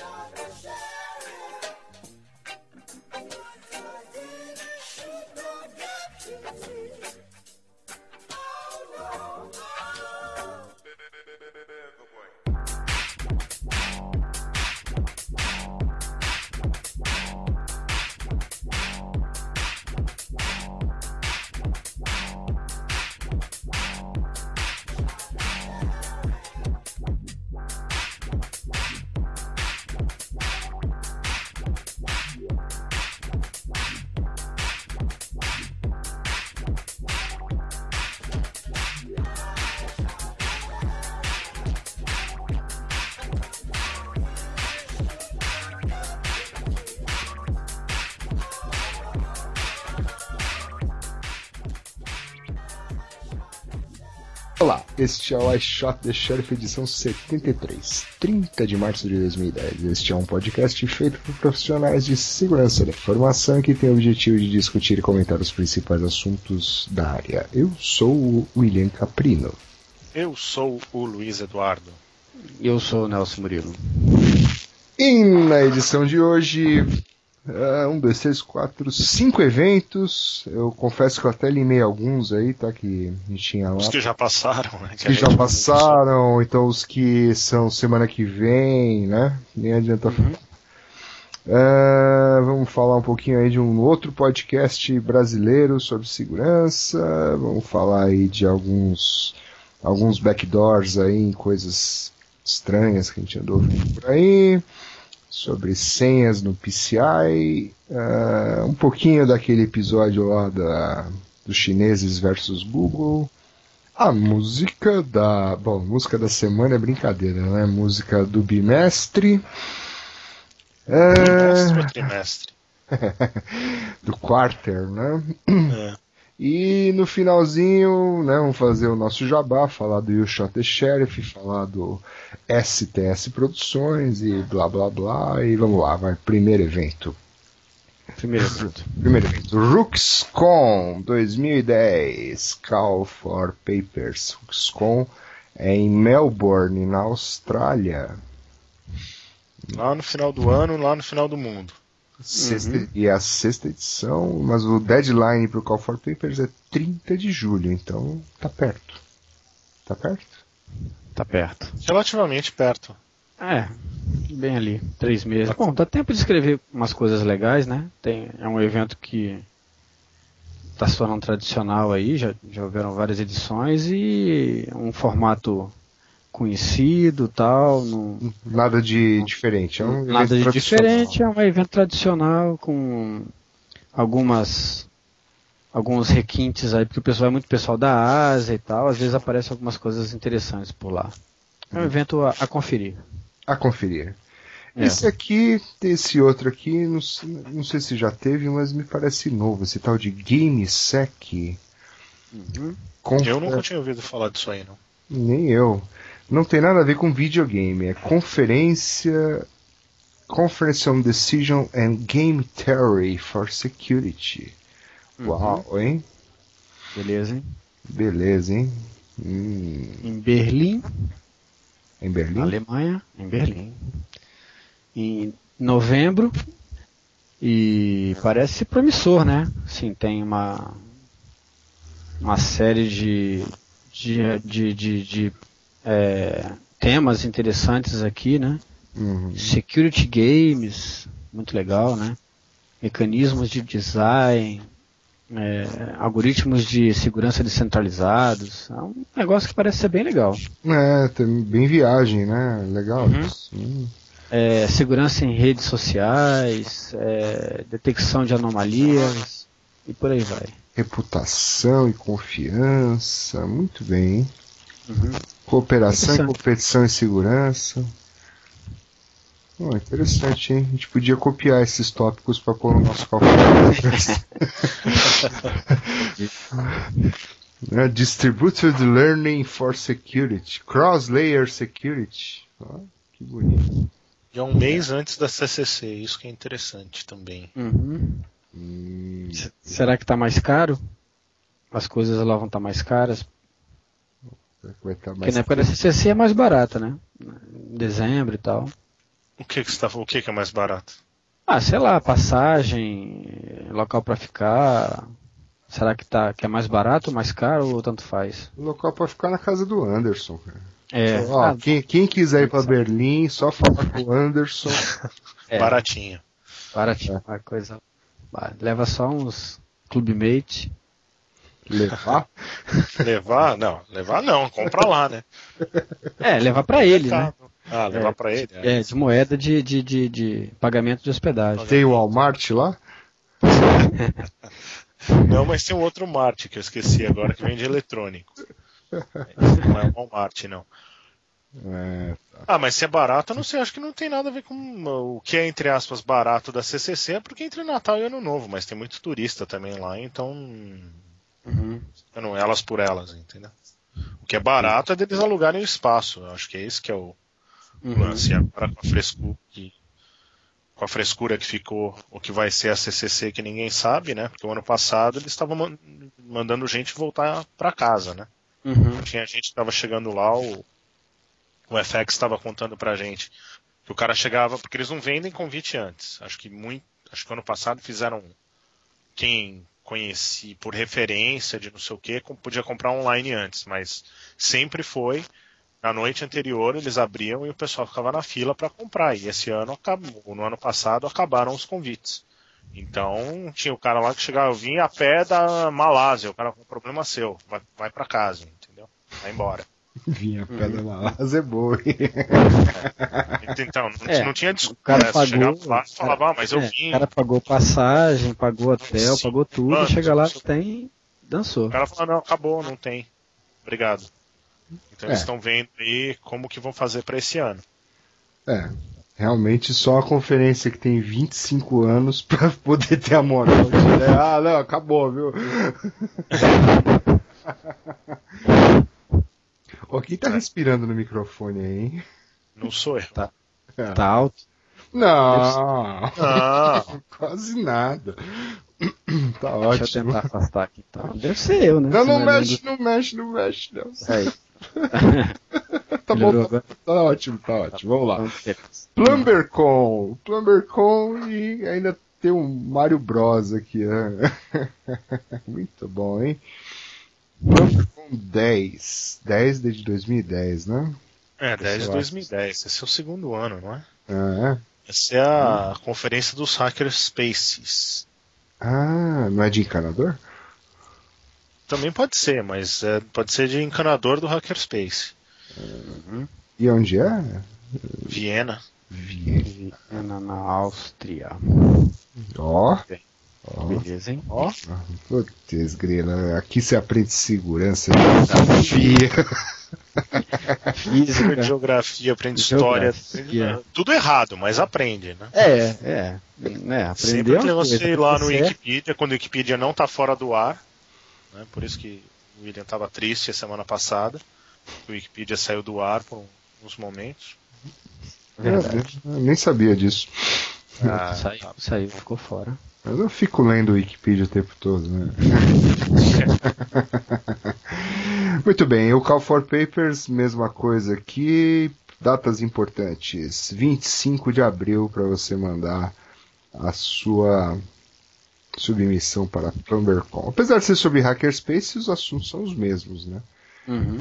Shout, shout. Este é o iShot The Sheriff edição 73, 30 de março de 2010. Este é um podcast feito por profissionais de segurança da informação que tem o objetivo de discutir e comentar os principais assuntos da área. Eu sou o William Caprino. Eu sou o Luiz Eduardo. Eu sou o Nelson Murilo. E na edição de hoje, Uh, um, dois, três, quatro, cinco eventos. Eu confesso que eu até limei alguns aí, tá? Que a gente tinha lá. Os que já passaram, né? Os que, já passaram, então os que são semana que vem, né? Nem adianta. Uhum. Uh, vamos falar um pouquinho aí de um outro podcast brasileiro sobre segurança. Vamos falar aí de alguns alguns backdoors aí em coisas estranhas que a gente andou vendo por aí sobre senhas no PCI, uh, um pouquinho daquele episódio lá da, dos chineses versus Google, a música da. Bom, música da semana é brincadeira, né? Música do bimestre. Bimestre ou trimestre? do quarter, né? É. E no finalzinho, né, vamos fazer o nosso jabá, falar do You Shot the Sheriff, falar do STS Produções e blá blá blá. E vamos lá, vai. Primeiro evento. Primeiro evento. Primeiro evento. RooksCon 2010. Call for Papers. RooksCon é em Melbourne, na Austrália. Lá no final do ano, lá no final do mundo. Sexta, uhum. E a sexta edição, mas o deadline para o Call for Papers é 30 de julho, então tá perto. Tá perto? Tá perto. Relativamente perto. É, bem ali, três meses. Bom, dá tempo de escrever umas coisas legais, né? Tem, é um evento que está se tornando tradicional aí, já, já houveram várias edições e um formato conhecido tal. No, nada de diferente. É um nada de diferente, é um evento tradicional com algumas alguns requintes aí, porque o pessoal é muito pessoal da Ásia e tal, às vezes aparecem algumas coisas interessantes por lá. É um evento a, a conferir. A conferir. É. Esse aqui, esse outro aqui, não, não, sei se já teve, mas me parece novo, esse tal de GameSec. Uhum. Eu nunca tinha ouvido falar disso aí, não. Nem eu. Não tem nada a ver com videogame, é conferência Conference on Decision and Game Theory for Security. Uhum. Uau, hein? Beleza, hein? Beleza, hein? Hum. Em Berlim. Em Berlim? Alemanha, em Berlim. Em novembro. E parece promissor, né? Sim, tem uma uma série de de, de, de, de é, temas interessantes aqui, né? Uhum. Security games, muito legal, né? Mecanismos de design, é, algoritmos de segurança descentralizados. É um negócio que parece ser bem legal. É, tem bem viagem, né? Legal. Uhum. É, segurança em redes sociais, é, detecção de anomalias e por aí vai. Reputação e confiança, muito bem. Uhum. Cooperação e competição e segurança. Oh, interessante, hein? A gente podia copiar esses tópicos para pôr no nosso cálculo. é, Distributed Learning for Security. Cross-Layer Security. Oh, que bonito. E é um mês antes da CCC, isso que é interessante também. Uhum. Hum. Será que está mais caro? As coisas lá vão estar tá mais caras? Vai estar mais Porque na época da CCC é mais barata, né? Em dezembro e tal. O que que, você tá, o que que é mais barato? Ah, sei lá, passagem, local pra ficar. Será que, tá, que é mais barato ou mais caro ou tanto faz? O local pode ficar na casa do Anderson, cara. É, Ó, ah, quem, quem quiser ir pra Berlim, só falar com o Anderson. é, Baratinho. baratinho, uma coisa. Leva só uns clubmate. Levar? Levar? Não, levar não, compra lá, né? É, levar pra ele, né? Ah, levar pra ele? É, de moeda de, de, de, de pagamento de hospedagem. Tem o Walmart lá? Não, mas tem um outro Mart que eu esqueci agora que vende eletrônico. Não é o Walmart, não. É, Ah, mas se é barato, eu não sei, acho que não tem nada a ver com o que é, entre aspas, barato da CCC, é porque entre Natal e Ano Novo, mas tem muito turista também lá, então. Uhum. Não, elas por elas, entendeu? O que é barato é deles alugarem o espaço, eu acho que é esse que é o Uhum. lance. Agora com a frescura que, com a frescura que ficou, o que vai ser a CCC que ninguém sabe, né? Porque o ano passado eles estavam man- mandando gente voltar para casa, né? Uhum. Tinha gente que estava chegando lá, o, o FX estava contando pra gente que o cara chegava, porque eles não vendem convite antes. Acho que muito, acho que ano passado fizeram quem conheci por referência de não sei o que, podia comprar online antes, mas sempre foi na noite anterior eles abriam e o pessoal ficava na fila para comprar. E esse ano acabou, no ano passado acabaram os convites. Então tinha o cara lá que chegava, eu vim a pé da Malásia, o cara com problema seu, vai, vai para casa, entendeu? Vai embora. vinha pedra Malásia é boa? Então, não, É, não tinha desculpa. O cara né? Pagou. chegava lá e falava, ah, mas eu é, vim. O cara pagou passagem, pagou hotel, Sim. pagou tudo, Mano, chega lá, tem. Dançou. O cara falou, não, acabou, não tem. Obrigado. Então eles É. estão vendo aí como que vão fazer para esse ano. É, realmente só a conferência que tem 25 anos pra poder ter a moral de ah, não, acabou, viu? Ô, quem tá respirando no microfone aí, hein? Não sou eu. Tá. É. Tá alto. Não, Ah, quase nada. Tá Deixa eu ótimo. tentar afastar aqui. Tá. Deve ser eu, né? Não, não Se mexe, não mexe, não mexe, não. Aí. Tá Melhorou bom, tá, tá ótimo, tá ótimo. Vamos lá. Ver. PlumberCon, PlumberCon e ainda tem um Mario Bros aqui. né? Muito bom, hein? PlumberCon 10. 10 desde 2010, né? é, 10 de Sei lá. 2010. Esse é o segundo ano, não é? Ah, é? Essa é a conferência dos Hackerspaces. Ah, não é de encanador? Também pode ser, mas é, pode ser de encanador do Hackerspace. E onde é? Viena. Viena. Viena, na Áustria. Ó, ó, Beleza, hein? Ó, putz, grila. Aqui você aprende segurança, geografia. Física. geografia, aprende história. Geografia. Tudo errado, mas aprende, né? É, é. é aprender Sempre é que você coisa, ir lá no Wikipedia, quando o Wikipedia não tá fora do ar, né? por isso que o William estava triste a semana passada, o Wikipedia saiu do ar por uns momentos. Verdade. Eu nem sabia disso. Ah, saiu, tá. saiu, ficou fora. Mas eu fico lendo o Wikipedia o tempo todo, né? Muito bem, o Call for Papers, mesma coisa aqui. Datas importantes: 25 de abril para você mandar a sua submissão para a PlumberCon. Apesar de ser sobre Hackerspace, os assuntos são os mesmos, né? Uhum.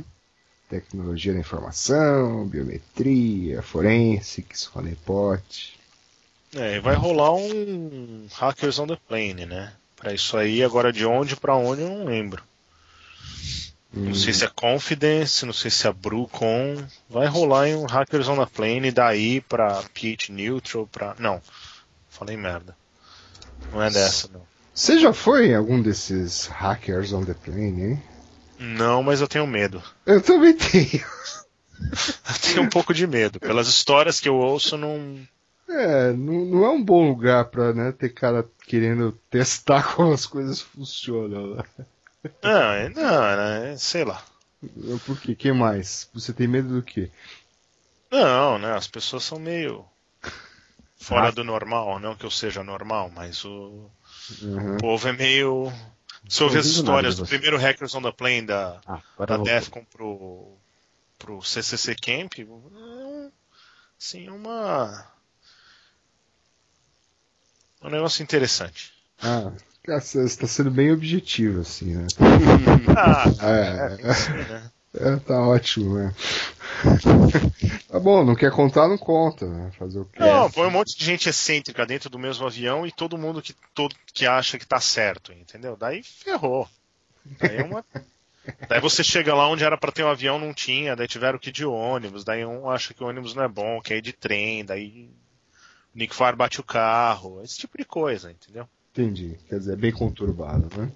Tecnologia da informação, biometria, forensics, honeypot. É, e vai rolar um Hackers on the Plane, né? Pra isso aí, agora de onde pra onde eu não lembro. Não sei se é Confidence, não sei se é BruCon. Vai rolar em um Hackers on the Plane daí pra Pit Neutral, pra. Não, falei merda. Não é dessa, não. Você já foi em algum desses hackers on the plane, hein? Não, mas eu tenho medo. Eu também tenho. Eu tenho um pouco de medo. Pelas histórias que eu ouço, não. É, não, não é um bom lugar pra né, ter cara querendo testar como as coisas funcionam. Né? Não, é- não, né? Sei lá. Por quê? Quem mais? Você tem medo do quê? Não, né? As pessoas são meio fora do normal, não que eu seja normal, mas o Uhum. povo é meio. Se ver as histórias do primeiro Hackers on the Plane da, Ah, da. Defcon pro, pro CCC Camp, é um- assim, uma É um negócio interessante. Ah, você está sendo bem objetivo, assim, né? Ah, É, é, sim, né? é, tá ótimo, né? tá bom, não quer contar, não conta, né? Fazer o quê? Não, põe um monte de gente excêntrica dentro do mesmo avião e todo mundo que, todo, que acha que tá certo, entendeu? Daí ferrou. Daí, é uma... daí você chega lá onde era pra ter um avião, não tinha, daí tiveram que ir de ônibus, daí um acha que o ônibus não é bom, quer ir de trem, daí Nick Farr bate o carro, esse tipo de coisa, entendeu? Entendi. Quer dizer, é bem conturbado, né?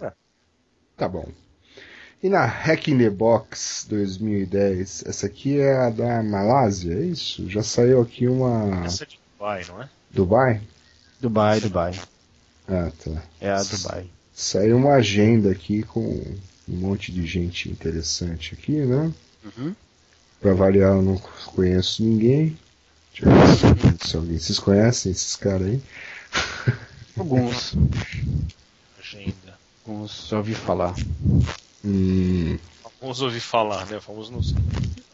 É. Tá bom. E na Hack in the Box 2010, essa aqui é a da Malásia, é isso? Já saiu aqui uma. Essa é de Dubai, não é? Dubai? Dubai, Dubai. Ah, tá. É a Dubai. Saiu uma agenda aqui com um monte de gente interessante aqui, né? Uhum. Pra variar, eu não conheço ninguém. Deixa eu ver se alguém. Vocês conhecem esses caras aí? Alguns. Agenda. Alguns já ouvi falar. Hum, Vamos ouvir falar, né? Vamos nos.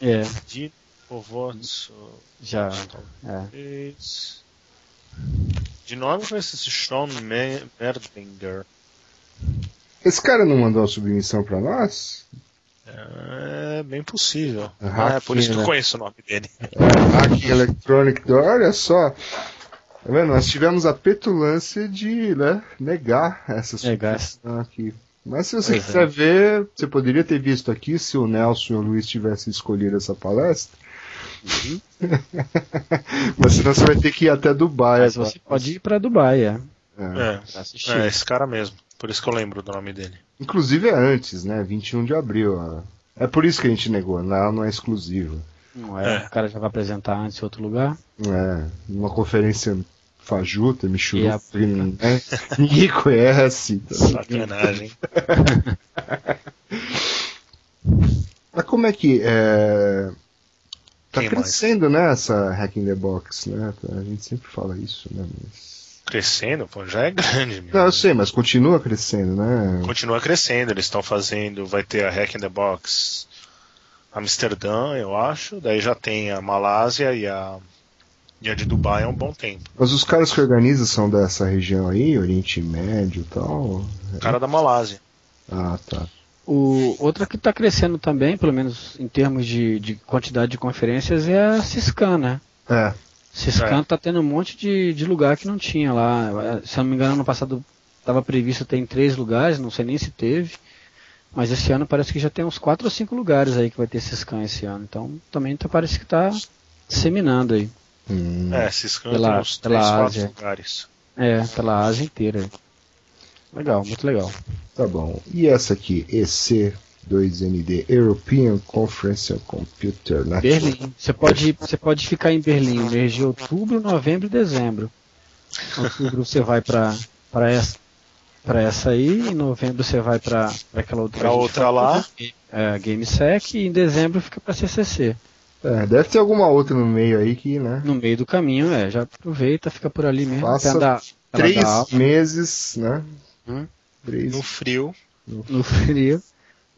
É, De Povots. já. É. De nome conheço esse Sean Me- Merdinger. esse cara não mandou a submissão pra nós? É bem possível. É É, por isso que eu né? conheço o nome dele. Hack Electronic Door, olha só. Tá vendo? Nós tivemos a petulância de né, negar essa Negar. submissão aqui. Mas se você Pois é. quiser ver, você poderia ter visto aqui se o Nelson e o Luiz tivessem escolhido essa palestra. Uhum. Mas senão você vai ter que ir até Dubai. Mas você pode ir pra Dubai, é. É. É, é esse cara mesmo. Por isso que eu lembro do nome dele. Inclusive é antes, né? 21 de abril. ó. É por isso que a gente negou, não, não é exclusivo. Não é? É. O cara já vai apresentar antes em outro lugar. É, numa conferência fajuta, michuruca, a- que ninguém, conhece. então. Sacanagem. Mas como é que é, tá Quem mais? crescendo, né, essa Hacking the Box, né? A gente sempre fala isso, né? Mas... Crescendo, pô, já é grande. meu. Não, eu sei, mas continua crescendo, né? Continua crescendo, eles estão fazendo, vai ter a Hack in the Box Amsterdã, eu acho, daí já tem a Malásia e a, e a de Dubai há um bom tempo. Mas os caras que organizam são dessa região aí, Oriente Médio e tal? O cara da Malásia. Ah, tá. O, outra que está crescendo também, pelo menos em termos de, de quantidade de conferências, é a Ciscan, né? É, Ciscan É. está tendo um monte de, de lugar que não tinha lá. Se eu não me engano, no passado estava previsto ter em três lugares, não sei nem se teve. Mas esse ano parece que já tem uns quatro ou cinco lugares aí que vai ter Ciscan esse ano. Então também tá, parece que está disseminando aí. Hum, É, Ciscan Pela- tem uns pela 3, 4 Ásia. lugares. É, pela Ásia inteira. Legal, muito legal. tá bom. E essa aqui, EC2ND, European Conference on Computer Network. Berlim. Você pode, você pode ficar em Berlim no mês de outubro, novembro e dezembro. Em outubro você vai para para essa para essa aí, em novembro você vai para aquela outra. Pra outra lá. É, GameSec e em dezembro fica para CCC. É, deve ter alguma outra no meio aí que, né? No meio do caminho, é, já aproveita, fica por ali mesmo. Até andar- Três meses, né? Hum. Três. No frio, no frio.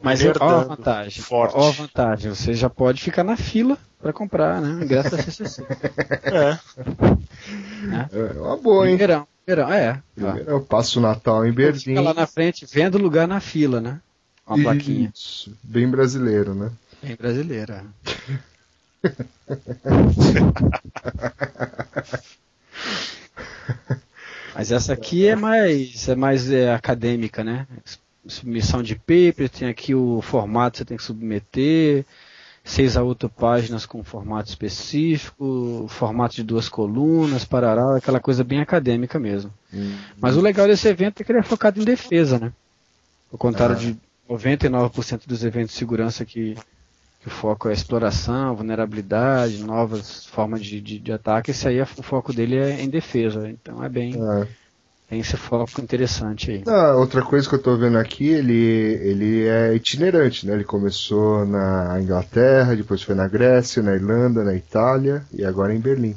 Mas ó a vantagem. forte. Ó a vantagem, você já pode ficar na fila para comprar, né? Ingresso da CCC. é. É uma boa, hein? Verão, verão, é. Eu passo o Natal em Berlim. Fica lá na frente, vendo lugar na fila, né? Uma plaquinha. Isso, bem brasileiro, né? Bem brasileira. Mas essa aqui é mais, é mais é, acadêmica, né? Submissão de paper, tem aqui o formato que você tem que submeter, seis a oito páginas com formato específico, formato de duas colunas, parará, aquela coisa bem acadêmica mesmo. Mas o legal desse evento é que ele é focado em defesa, né? Ao contrário de 99% dos eventos de segurança que, que o foco é exploração, vulnerabilidade, novas formas de, de, de ataque, esse aí é- o foco dele é em defesa. Então é bem É. tem esse foco interessante aí. Ah, outra coisa que eu tô vendo aqui, ele, ele é itinerante, né? Ele começou na Inglaterra, depois foi na Grécia, na Irlanda, na Itália e agora em Berlim.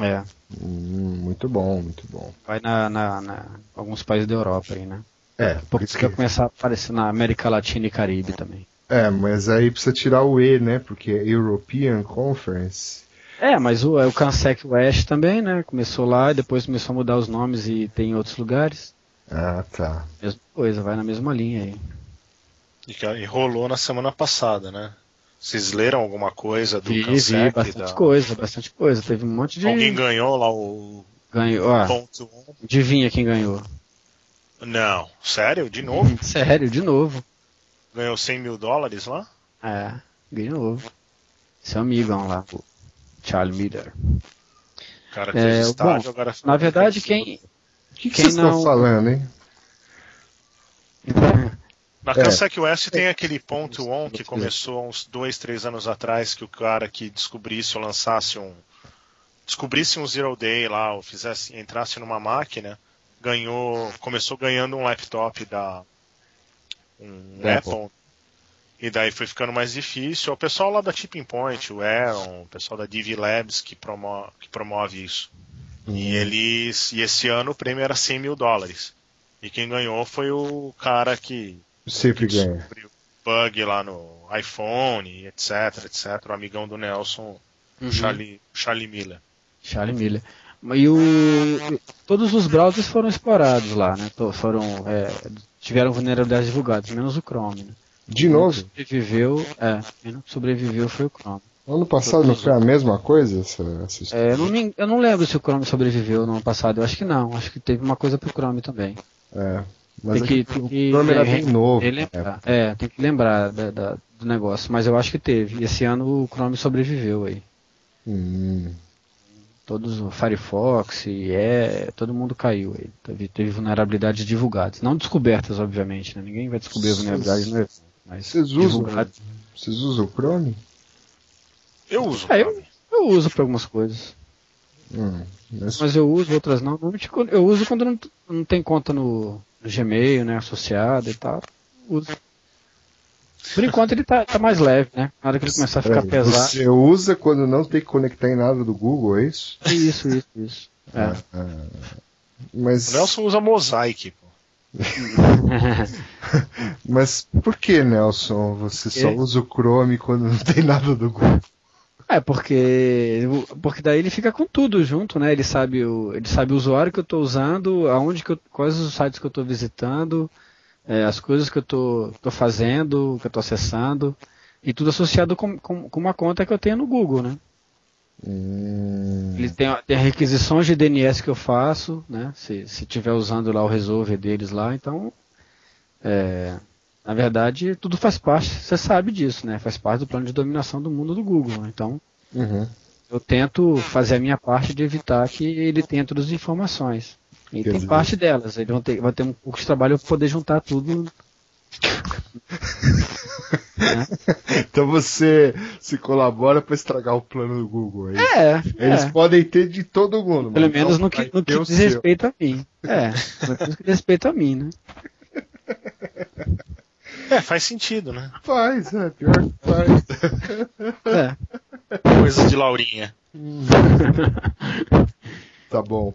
É, Hum, muito bom, muito bom. vai na, na, na- alguns países da Europa aí, né? É, Pouco porque- vai começar a aparecer na América Latina e Caribe também. é, mas aí precisa tirar o E, né? Porque é European Conference. É, mas o, é o Cansec West também, né? Começou lá e depois começou a mudar os nomes e tem em outros lugares. Ah, tá. Mesma coisa, vai na mesma linha aí. E, que- e rolou na semana passada, né? Vocês leram alguma coisa do Vi, vi, Cansec? bastante da- coisa, bastante coisa. Teve um monte de. Alguém ganhou lá o ganhou. Ó, ponto 1? adivinha quem ganhou? Não, sério? De novo? Sério, de novo. Ganhou 100 mil dólares lá? É, de novo. Seu amigão lá, o Charlie Miller. O cara É, fez estádio, bom, agora Na verdade, quem. O que, vocês estão não- falando, hein? Na É. Kansas West tem aquele ponto on que começou há uns dois, três anos atrás, que o cara que descobrisse ou lançasse um. Descobrisse um Zero Day lá, ou fizesse, entrasse numa máquina, ganhou. Começou ganhando um laptop da. Um Da Apple. E daí foi ficando mais difícil. O pessoal lá da Tipping Point, o Aaron, o pessoal da DV Labs que promove, que promove isso. E eles. E esse ano o prêmio era 100 mil dólares. E quem ganhou foi o cara que Sempre que ganha. bug lá no iPhone, etc, etc. O amigão do Nelson, Uhum. Charlie, Charlie Miller. Charlie Miller. E o, todos os browsers foram explorados lá, né? Foram, é, tiveram vulnerabilidades divulgadas, menos o Chrome. Né? De novo, Sobreviveu, é, quem não sobreviveu foi o Chrome. ano passado não foi a mesma coisa essa, essa história? É, eu, não me- eu não lembro se o Chrome sobreviveu no ano passado, eu acho que não, acho que teve uma coisa pro Chrome também. É. Mas tem que, é que tem o que Chrome era bem novo. É, tem que lembrar da- da- do negócio, mas eu acho que teve. E esse ano o Chrome sobreviveu aí. Hum. Todos o Firefox e é, todo mundo caiu aí. Teve, teve vulnerabilidades divulgadas. Não descobertas, obviamente, né? Ninguém vai descobrir vulnerabilidades no evento, mas Vocês usam, divulgadas. vocês usam o Chrome? Eu uso. É, eu, eu uso para algumas coisas. Hum. Mas, Mas eu uso, outras não. Eu uso quando não, não tem conta no, no Gmail, né? Associada e tal. Uso. Por enquanto ele tá, tá mais leve, né? Na hora que ele começar a ficar peraí, pesado. Você usa quando não tem que conectar em nada do Google, é isso? Isso, isso, isso. É. Ah, mas, O Nelson usa Mosaic. Mas por que, Nelson, você só usa o Chrome quando não tem nada do Google? É, porque porque daí ele fica com tudo junto, né? Ele sabe o, ele sabe o usuário que eu estou usando, aonde que eu, quais os sites que eu estou visitando, é, as coisas que eu estou tô fazendo, que eu estou acessando, e tudo associado com, com, com uma conta que eu tenho no Google, né? Hum, Ele tem, tem requisições de DNS que eu faço, né? Se se tiver usando lá o resolver deles lá, então é, na verdade tudo faz parte, você sabe disso, né? Faz parte do plano de dominação do mundo do Google. né? Então uhum. eu tento fazer a minha parte de evitar que ele tenha todas as informações. E tem parte delas. Ele vai ter, vai ter um pouco de trabalho para poder juntar tudo. Então você se colabora para estragar o plano do Google. É, isso? É, Eles é. podem ter de todo mundo. Pelo mas menos não no que, no que o diz seu. respeito a mim. É, no que diz respeito a mim, né? É, faz sentido, né? Faz, é, pior que faz. É. Coisa de Laurinha. Tá bom.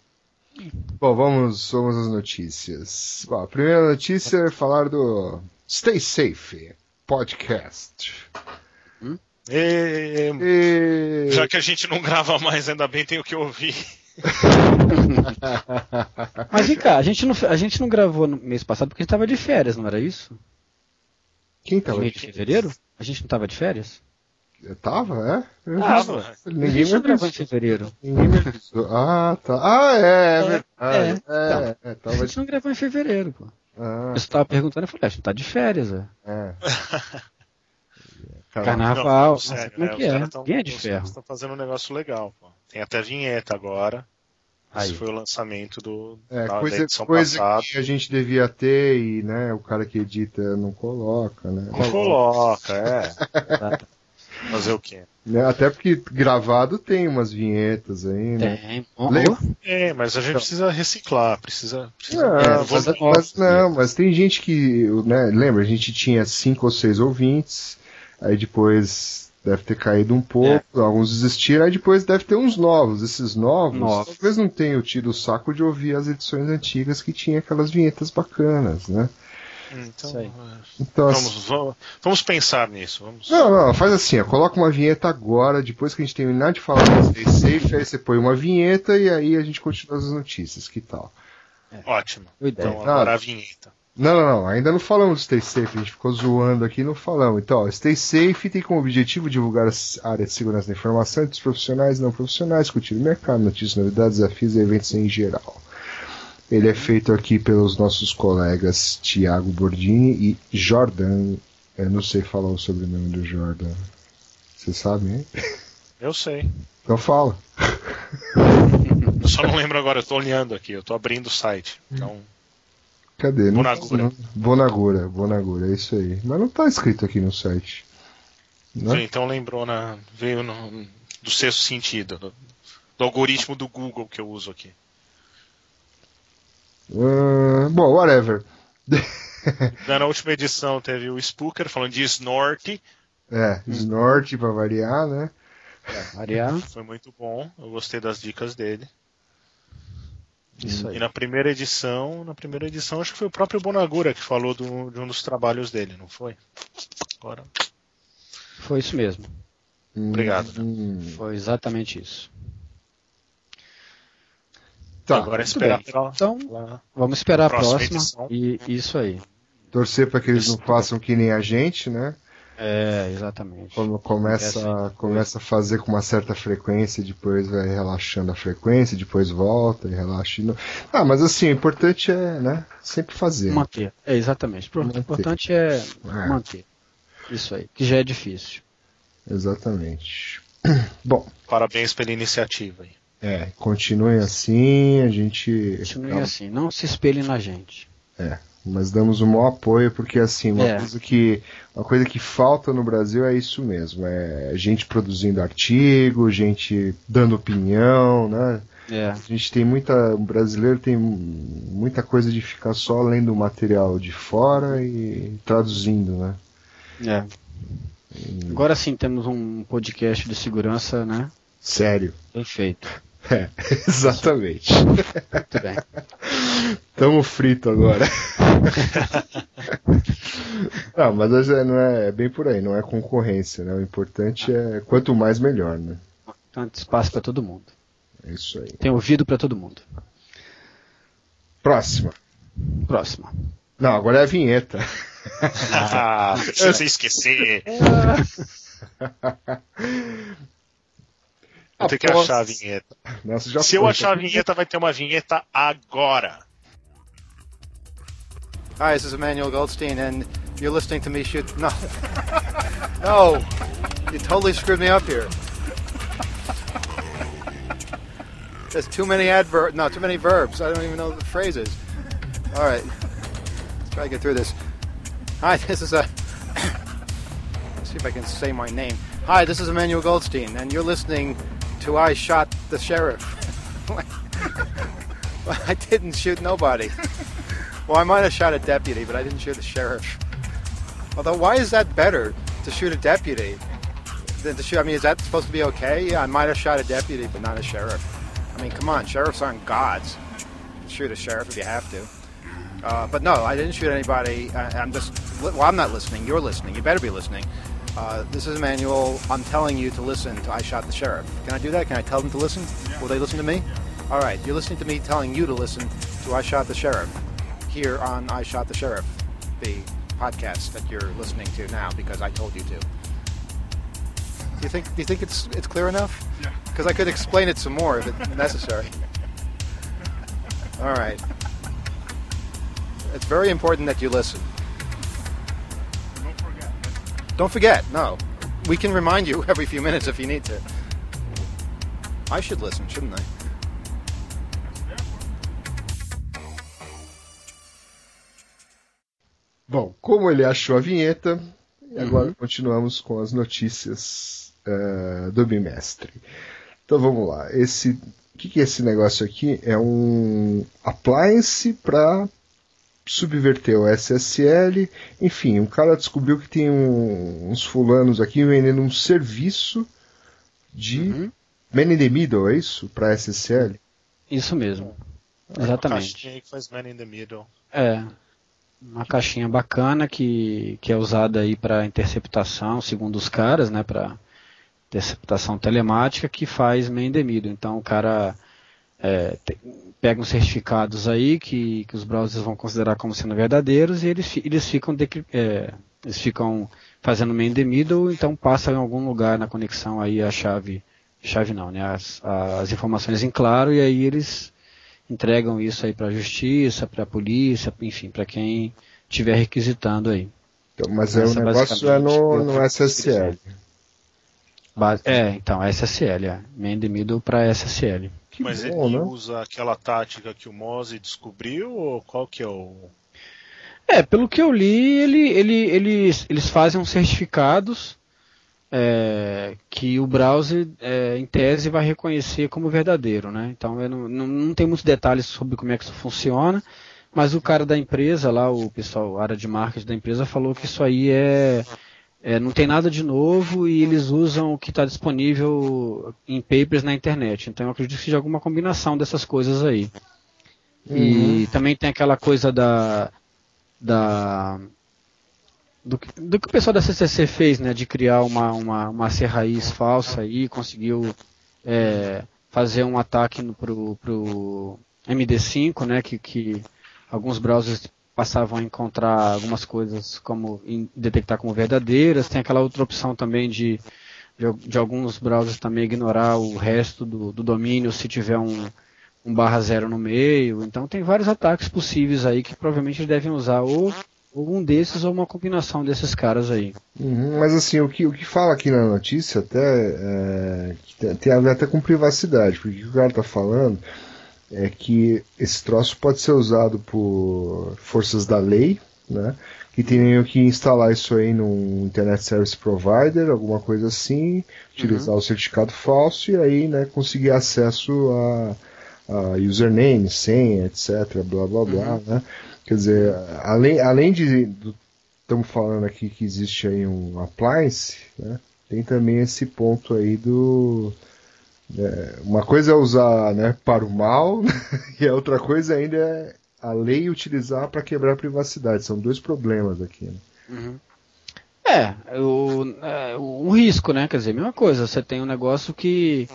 Bom, vamos, vamos às notícias. Bom, a primeira notícia é falar do Stay Safe Podcast. E, E... já que a gente não grava mais, ainda bem tem o que ouvir. Mas vem cá, a gente, não, a gente não gravou no mês passado porque a gente tava de férias, não era isso? Quem No tava? mês de fevereiro? A gente não tava de férias? Tava, é? Eu Tava. A Ninguém me gravou em avisou. fevereiro. Ninguém me avisou. Ah, tá. Ah, é, é É, verdade. é. É, é, A tava gente não gravou em fevereiro, pô. Ah, Você tava perguntando, eu falei, a gente tá de férias, é. é. Caramba. Carnaval, Não, nossa, como é que os é? tão- Quem é de os ferro? caras estão fazendo um negócio legal, pô. Tem até vinheta agora. Aí. Esse foi o lançamento do, É, da, da coisa, edição coisa passada. que a gente devia ter e né, o cara que edita não coloca, né? Não coloca, é. Fazer o quê? Né, Até porque gravado tem umas vinhetas aí, né? Tem. É, mas a gente precisa reciclar, precisa. precisa Não, É, mas, mas- não, mas tem gente que, né, lembra, a gente tinha cinco ou seis ouvintes, aí depois deve ter caído um pouco, alguns desistiram, aí depois deve ter uns novos. Esses novos, Novos. talvez não tenham tido o saco de ouvir as edições antigas que tinha aquelas vinhetas bacanas, né? Então, é, Então, assim, vamos, vamos, vamos pensar nisso. Vamos... Não, não, faz assim, ó, coloca uma vinheta agora, depois que a gente terminar de falar do Stay Safe, aí você põe uma vinheta e aí a gente continua as notícias, que tal? Ótimo. Boa ideia. Então agora a vinheta. Não, não, não, ainda não falamos do Stay Safe, a gente ficou zoando aqui e não falamos. Então, ó, Stay Safe tem como objetivo divulgar a área de segurança da informação entre os profissionais e não profissionais, discutir o mercado, notícias, novidades, desafios e eventos em geral. Ele é feito aqui pelos nossos colegas Tiago Bordini e Jordan. Eu não sei falar o sobrenome do Jordan. Você sabe, hein? Eu sei. Então fala. Eu só não lembro agora, eu tô olhando aqui, eu tô abrindo o site. Então, Cadê? Bonagura. não- Bonagura, Bonagura, é isso aí. Mas não tá escrito aqui no site. Né? então lembrou na. veio no, do sexto sentido, do, do algoritmo do Google que eu uso aqui. Ah, bom, whatever. Na última edição teve o Spooker falando de Snort, É, Snort pra variar, né? Variar. foi muito bom, eu gostei das dicas dele. Isso E aí. na primeira edição, na primeira edição acho que foi o próprio Bonagura que falou do- de um dos trabalhos dele, não foi? Agora, Foi isso mesmo. Obrigado. Hum, Foi exatamente isso. Tá, agora é esperar bem. pela, Então, pela- vamos esperar a Próxima edição. E isso aí. torcer pra que eles não façam que nem a gente, né? É, exatamente. Quando começa, começa a fazer com uma certa frequência, depois vai relaxando a frequência, depois volta e relaxa. Ah, mas assim, o importante é, né? Sempre fazer. Manter. É, exatamente. O Manter. importante é É. manter. Isso aí. Que já é difícil. Exatamente. Bom, parabéns pela iniciativa aí. É, continue assim, a gente. Continue assim. Não se espelhe na gente. Mas damos o maior apoio porque assim, uma É. coisa que uma coisa que falta no Brasil é isso mesmo, é gente produzindo artigo, gente dando opinião, né? É. A gente tem muita, o brasileiro tem muita coisa de ficar só lendo o material de fora e traduzindo, né? é. Agora sim temos um podcast de segurança, né? Sério. Bem feito. É, exatamente. Muito bem. Tamo frito agora. não, mas é, não é, é bem por aí, não é concorrência, né? O importante é quanto mais melhor, né? Tanto espaço para todo mundo. É isso aí. Tem ouvido para todo mundo. Próxima. Próxima. Não, agora é a vinheta. Ah, você esquecer, eu tenho que Após- achar a vinheta. Nossa, já Se eu foi. achar a vinheta, vai ter uma vinheta agora. Hi, this is Emmanuel Goldstein, and you're listening to me shoot. No. no! You totally screwed me up here. There's too many adverb. No, too many verbs. I don't even know the phrases. All right. Let's try to get through this. Hi, this is a. Let's see if I can say my name. Hi, this is Emmanuel Goldstein, and you're listening to I Shot the Sheriff. I didn't shoot nobody. Well, I might have shot a deputy, but I didn't shoot the sheriff. Although, why is that better to shoot a deputy than to shoot? I mean, is that supposed to be okay? Yeah, I might have shot a deputy, but not a sheriff. I mean, come on, sheriffs aren't gods. Shoot a sheriff if you have to. Uh, but no, I didn't shoot anybody. I, I'm just, well, I'm not listening. You're listening. You better be listening. Uh, this is Emmanuel. I'm telling you to listen to I Shot the Sheriff. Can I do that? Can I tell them to listen? Will they listen to me? All right, you're listening to me telling you to listen to I Shot the Sheriff here on I Shot the Sheriff, the podcast that you're listening to now because I told you to. Do you think? Do you think it's it's clear enough? Yeah. Because I could explain it some more if it's necessary. All right. It's very important that you listen. Don't forget. No, we can remind you every few minutes if you need to. I should listen, shouldn't I? Bom, como ele achou a vinheta, e agora continuamos com as notícias eh, do bimestre. Então vamos lá. Esse, o que, que é esse negócio aqui? É um appliance para subverter o SSL. Enfim, um cara descobriu que tem um- uns fulanos aqui vendendo um serviço de Uhum. man in the middle, é isso? Para SSL? Isso mesmo. Uma Exatamente. caixinha aí que faz Man in the Middle. É. uma caixinha bacana que, que é usada aí para interceptação, segundo os caras, né, para interceptação telemática que faz main the Então o cara é, te, pega uns certificados aí que, que os browsers vão considerar como sendo verdadeiros e eles, eles ficam é, eles ficam fazendo main the middle, então passa em algum lugar na conexão aí a chave, chave não, né, as, as informações em claro e aí eles entregam isso aí para a justiça, para a polícia, enfim, para quem estiver requisitando aí. Então, mas é, o negócio é no, no SSL. É, então, SSL, é. Main the middle para SSL. Mas bom, ele né? usa aquela tática que o Mose descobriu ou qual que é o é, pelo que eu li, ele, ele, eles, eles fazem uns certificados é, que o browser, é, em tese, vai reconhecer como verdadeiro. Né? Então, não, não, não, tem muitos detalhes sobre como é que isso funciona, mas o cara da empresa, lá, o pessoal, a área de marketing da empresa, falou que isso aí é, é não tem nada de novo e eles usam o que está disponível em papers na internet. Então, eu acredito que seja alguma combinação dessas coisas aí. Uhum. E também tem aquela coisa da da do que, do que o pessoal da CCC fez, né, de criar uma, uma, uma raiz falsa e conseguiu é, fazer um ataque no, pro, pro MD5, né, que, que alguns browsers passavam a encontrar algumas coisas como detectar como verdadeiras. Tem aquela outra opção também de, de, de alguns browsers também ignorar o resto do, do domínio se tiver um, um barra zero no meio. Então tem vários ataques possíveis aí que provavelmente eles devem usar ou, um desses ou uma combinação desses caras aí. Uhum, mas assim, o que, o que fala aqui na notícia até é, tem, tem a ver até com privacidade, porque o que o cara está falando é que esse troço pode ser usado por forças da lei, né? Que teriam que instalar isso aí num Internet Service Provider, alguma coisa assim, utilizar uhum. o certificado falso e aí, né, conseguir acesso a uh, username, senha, etc, blá blá blá, uhum. né? Quer dizer, além, além de estamos falando aqui que existe aí um appliance, né? Tem também esse ponto aí do é, uma coisa é usar né, para o mal e a outra coisa ainda é a lei utilizar para quebrar a privacidade. São dois problemas aqui. Né? Uhum. É, o, é, um risco, né? Quer dizer, mesma coisa. Você tem um negócio que,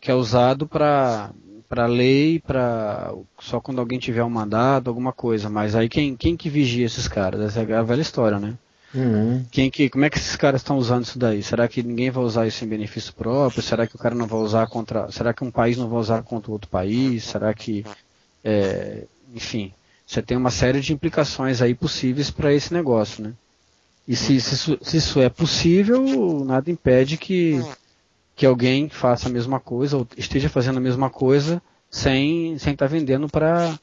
que é usado para para lei, para só quando alguém tiver um mandado, alguma coisa. Mas aí quem, quem que vigia esses caras? Essa é a velha história, né? Uhum. Quem que, como é que esses caras estão usando isso daí? Será que ninguém vai usar isso em benefício próprio? Será que o cara não vai usar contra? Será que um país não vai usar contra outro país? Será que, é, enfim, você tem uma série de implicações aí possíveis para esse negócio, né? E se, se, isso, se isso é possível, nada impede que que alguém faça a mesma coisa ou esteja fazendo a mesma coisa sem sem estar tá vendendo para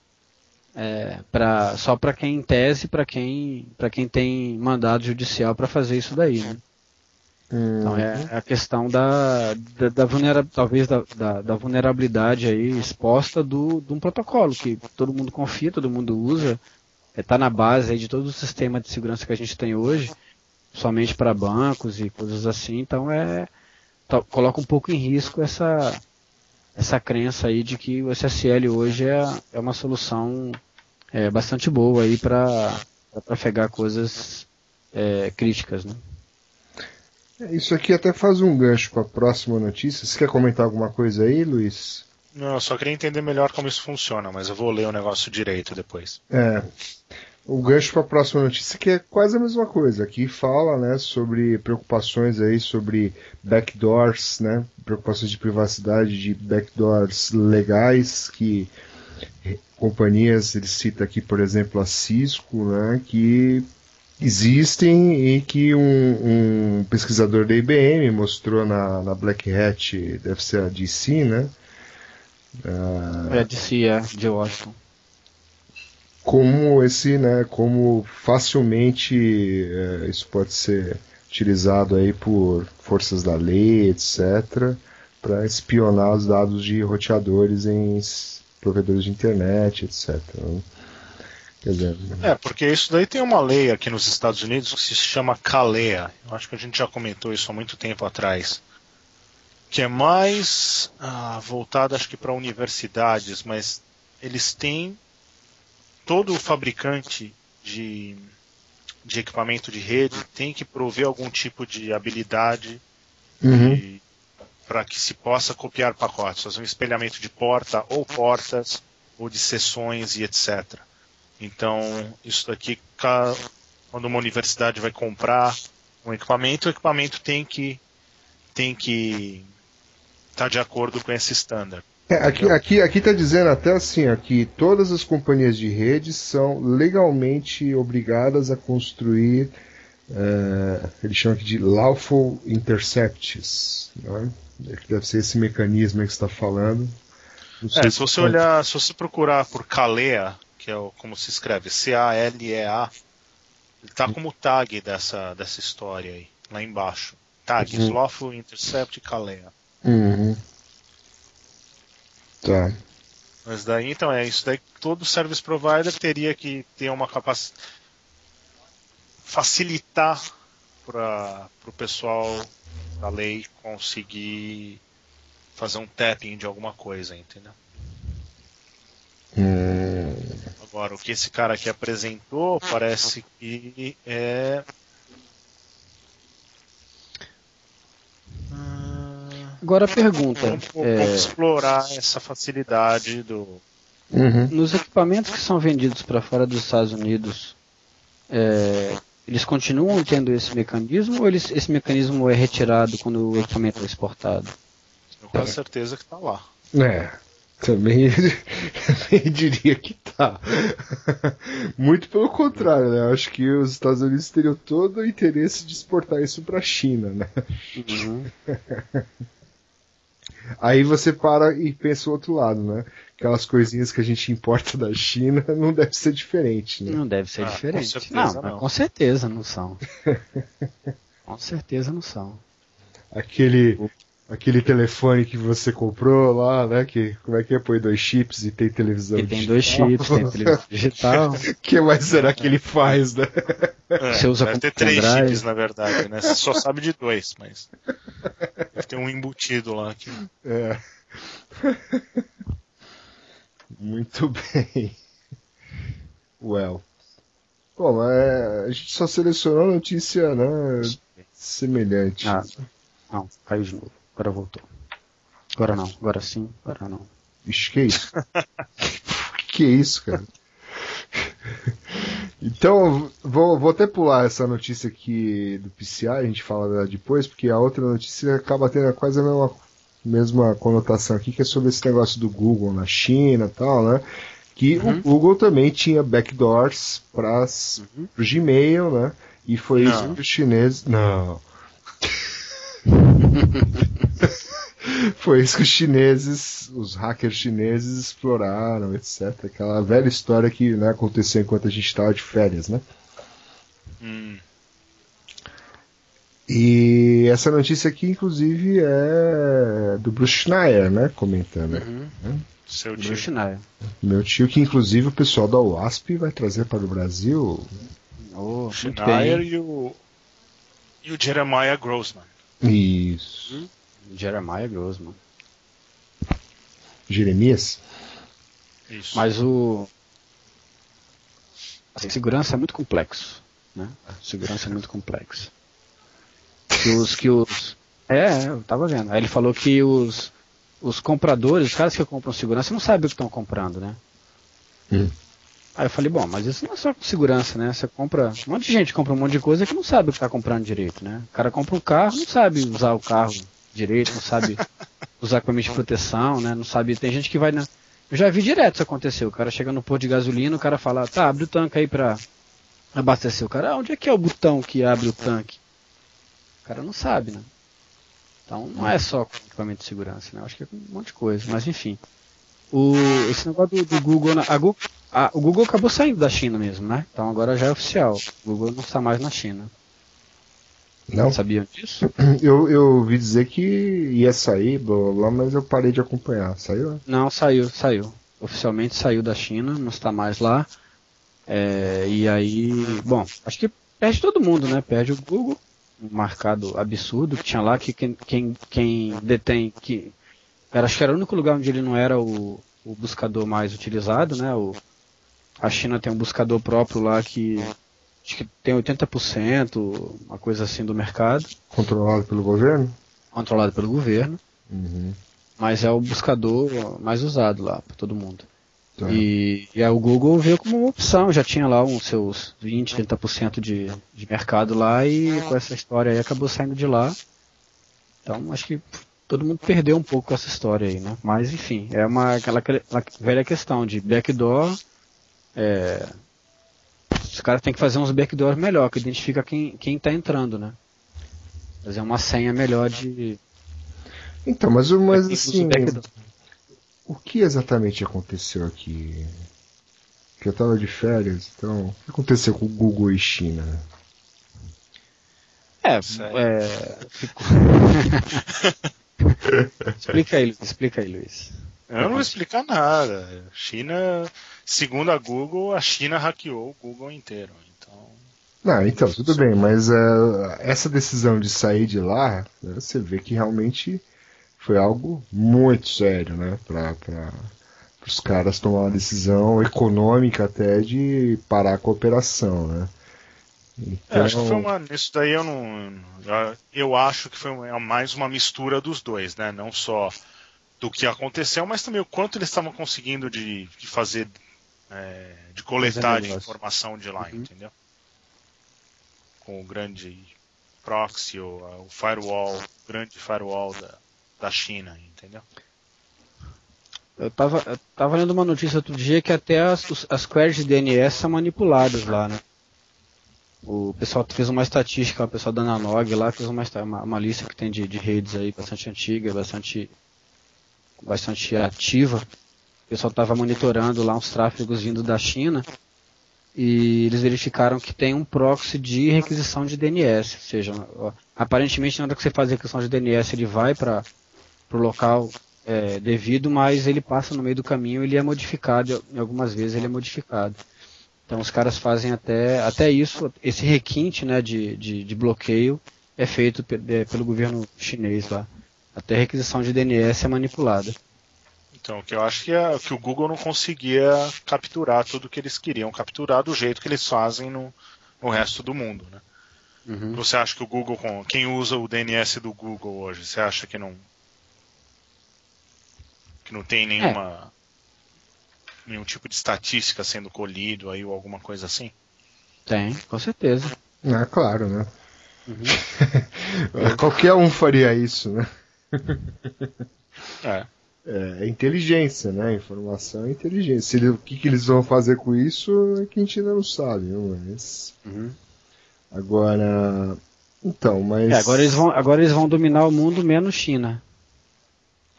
é, para só para quem em tese para quem para quem tem mandado judicial para fazer isso daí né? Hum. então é, é a questão da, da, da vulnerabilidade talvez da, da, da, vulnerabilidade aí exposta do de um protocolo que todo mundo confia todo mundo usa está é, na base aí de todo o sistema de segurança que a gente tem hoje somente para bancos e coisas assim então é tá, coloca um pouco em risco essa, essa crença aí de que o SSL hoje é, é uma solução é, bastante boa aí para trafegar coisas é, críticas, né? É, isso aqui até faz um gancho para a próxima notícia. Você quer comentar alguma coisa aí, Luiz? Não, eu só queria entender melhor como isso funciona, mas eu vou ler o negócio direito depois. É o gancho para a próxima notícia, que é quase a mesma coisa. Aqui fala né, sobre preocupações aí sobre backdoors, né, preocupações de privacidade de backdoors legais que companhias, ele cita aqui, por exemplo, a Cisco, né, que existem e que um, um pesquisador da IBM mostrou na, na Black Hat, deve ser a DC, né? Uh, é a DC, é, de Washington como esse, né, como facilmente é, isso pode ser utilizado aí por forças da lei, etc, para espionar os dados de roteadores em provedores de internet, etc. Né? Dizer, é, porque isso daí tem uma lei aqui nos Estados Unidos que se chama CALEA. Eu acho que a gente já comentou isso há muito tempo atrás. Que é mais ah, voltada, acho que para universidades, mas eles têm todo fabricante de, de equipamento de rede tem que prover algum tipo de habilidade Uhum. para que se possa copiar pacotes, fazer um espelhamento de porta ou portas ou de sessões e etc. Então, isso daqui, quando uma universidade vai comprar um equipamento, o equipamento tem que tem que estar de acordo com esse standard. É, aqui, aqui, aqui tá dizendo até assim, ó, que todas as companhias de rede são legalmente obrigadas a construir, eh, eles chamam aqui de lawful intercepts, né? Que deve ser esse mecanismo aí que você está falando. É, se você olhar, se você procurar por Calea, que é o, como se escreve, C-A-L-E-A, ele tá como tag dessa, dessa história aí, lá embaixo. Tags, Uhum. Lawful Intercept Calea. Uhum. Tá. Mas daí, então, é isso daí. Todo service provider teria que ter uma capacidade. facilitar para o pessoal da lei conseguir fazer um tapping de alguma coisa, entendeu? Hum, Agora, o que esse cara aqui apresentou parece que é. Agora a pergunta. Vamos, vamos é, explorar essa facilidade do. uhum. nos equipamentos que são vendidos para fora dos Estados Unidos, é, eles continuam tendo esse mecanismo ou eles, esse mecanismo é retirado quando o equipamento é exportado? Eu tenho certeza que tá lá. É, também, também diria que tá. Muito pelo contrário, né? Acho que os Estados Unidos teriam todo o interesse de exportar isso para a China, né? Uhum. Aí você para e pensa o outro lado, né? Aquelas coisinhas que a gente importa da China não deve ser diferente, né? Não deve ser Ah, com diferente. certeza não, não. com certeza não são. com certeza não são. Aquele, aquele telefone que você comprou lá, né? Que, como é que é? Põe dois chips e tem televisão E tem dois digital. chips, tem televisão digital. O que mais será que ele faz, né? É, Você usa deve ter três pendrive. chips, na verdade, né? Você só sabe de dois, mas. Deve ter um embutido lá. Que... É. Muito bem. Well. Bom, é, a gente só selecionou notícia, né? Semelhante. Ah, não, caiu de novo. Agora voltou. Agora não, agora sim, agora não. Vixe, que isso? que isso, cara? Então, vou, vou até pular essa notícia aqui do PCI, a gente fala dela depois, porque a outra notícia acaba tendo quase a mesma, mesma conotação aqui, que é sobre esse negócio do Google na China e tal, né? Que o Google também tinha backdoors para o Gmail, né? E foi isso Não. que os chineses. Não. Foi isso que os chineses, os hackers chineses exploraram, etc. Aquela velha história que né, aconteceu enquanto a gente estava de férias, né? Hum, E essa notícia aqui, inclusive, é do Bruce Schneier, né? Comentando. seu tio. Bruce Schneier. Meu tio, que inclusive o pessoal da UASP vai trazer para o Brasil. Oh, Schneier e o. E o Jeremiah Grossman. Isso. Jeremiah Grossman. Jeremias? Isso. Mas o. A segurança é muito complexo. Né? A segurança é muito complexo. Que os. Que os é, eu tava vendo. Aí ele falou que os, os compradores, os caras que compram segurança, não sabem o que estão comprando, né? Hum. Aí eu falei, bom, mas isso não é só com segurança, né? Você compra. Um monte de gente compra um monte de coisa que não sabe o que está comprando direito, né? O cara compra um carro, não sabe usar o carro direito, não sabe usar equipamento de proteção, né? Não sabe. Tem gente que vai na. Eu já vi direto isso acontecer. O cara chega no posto de gasolina, o cara fala, tá, abre o tanque aí pra abastecer. O cara, ah, onde é que é o botão que abre o tanque? O cara não sabe, né? Então não é só com equipamento de segurança, né? Eu acho que é com um monte de coisa, mas enfim. O, esse negócio do, do Google, na- a Google a- o Google acabou saindo da China mesmo, né? Então agora já é oficial. O Google não está mais na China. Não? Sabiam disso? Eu, eu ouvi dizer que ia sair, blá, blá, blá, mas eu parei de acompanhar. Saiu? Não, saiu, saiu. Oficialmente saiu da China, não está mais lá. É, e aí, bom, acho que perde todo mundo, né? Perde o Google, um mercado absurdo que tinha lá, que quem, quem, quem detém, que era, acho que era o único lugar onde ele não era o, o buscador mais utilizado, né? O, a China tem um buscador próprio lá que acho que tem 80%, uma coisa assim do mercado, Controlado pelo governo? controlado pelo governo, Uhum. mas é o buscador mais usado lá para todo mundo. Tá. E, e aí o Google veio como uma opção, já tinha lá uns seus 20, 30% de, de mercado lá e com essa história aí acabou saindo de lá. Então acho que todo mundo perdeu um pouco com essa história aí, né? Mas enfim, é uma aquela, aquela velha questão de backdoor. É, os caras têm que fazer uns backdoors melhor, que identifica quem, quem tá entrando, né? Fazer uma senha melhor de. Então, mas, mas assim, backdoor. o que exatamente aconteceu aqui? Que eu tava de férias, então. O que aconteceu com o Google e China? É, é ficou- explica aí, Luiz, explica aí, Luiz. Eu não vou explicar nada. China, segundo a Google, a China hackeou o Google inteiro. Então, Não, então, tudo bem, mas eh, essa decisão de sair de lá, né, você vê que realmente foi algo muito sério, né? Para os caras tomar uma decisão econômica até de parar a cooperação, né? é, Então, acho que foi uma. Nisso daí eu não. eu- acho que foi mais uma mistura dos dois, né? Não só do que aconteceu, mas também o quanto eles estavam conseguindo de, de fazer. é, de coletar de informação de lá, Uhum. entendeu? Com o grande proxy, o, o firewall, o grande firewall da, da China, entendeu? Eu tava, eu tava lendo uma notícia outro dia que até as, as queries de DNS são manipuladas lá, né? O pessoal fez uma estatística, o pessoal da Nanog lá fez uma, uma, uma lista que tem de, de redes aí bastante antiga, bastante, bastante ativa. O pessoal estava monitorando lá uns tráfegos vindo da China e eles verificaram que tem um proxy de requisição de DNS, ou seja, aparentemente na hora que você faz a requisição de DNS ele vai para o local é, devido, mas ele passa no meio do caminho, ele é modificado, algumas vezes ele é modificado. Então os caras fazem até, até isso, esse requinte né, de, de, de bloqueio é feito é, pelo governo chinês lá. Até a requisição de DNS é manipulada. Então, o que eu acho que, é, que o Google não conseguia capturar tudo que eles queriam capturar do jeito que eles fazem no, no resto do mundo, né? Uhum. Você acha que o Google, quem usa o DNS do Google hoje, você acha que não que não tem nenhuma nenhum tipo de estatística sendo colhido aí ou alguma coisa assim? Tem, com certeza. é claro, né? Uhum. Qualquer um faria isso, né? É. É, inteligência, né? Informação é inteligência. Ele- o que, que eles vão fazer com isso é que a gente ainda não sabe? Mas. Uhum. Agora. Então, mas. É, agora, eles vão, agora eles vão dominar o mundo menos China.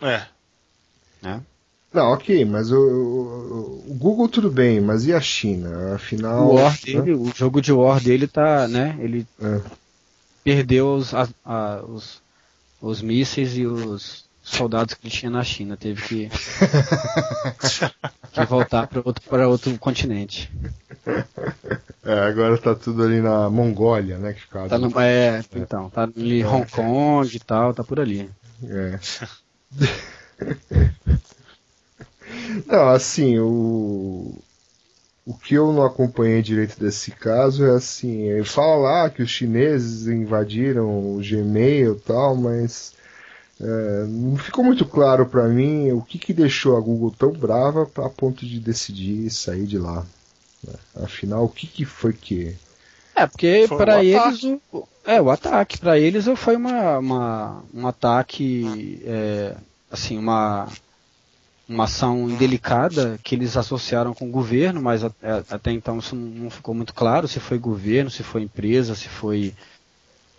É. Né? Não, ok, mas o, o- o Google tudo bem, mas e a China? Afinal. O War né? dele, o jogo de War dele tá, né? Ele É. perdeu os, a- a- os, os mísseis e os soldados que ele tinha na China. Teve que, que voltar para outro, pra outro continente. É, agora tá tudo ali na Mongólia, né? Que ficava. Tá no, é, então, tá ali Hong Kong e tal, tá por ali. É. não, assim, o. O que eu não acompanhei direito desse caso é assim, ele fala lá que os chineses invadiram o Gmail e tal, mas é, não ficou muito claro pra mim o que, que deixou a Google tão brava a ponto de decidir sair de lá. né? Afinal, o que, que foi que. É, porque para eles o, é o ataque para eles foi uma, uma um ataque é, assim uma uma ação indelicada que eles associaram com o governo, mas a- até então isso não ficou muito claro se foi governo, se foi empresa, se foi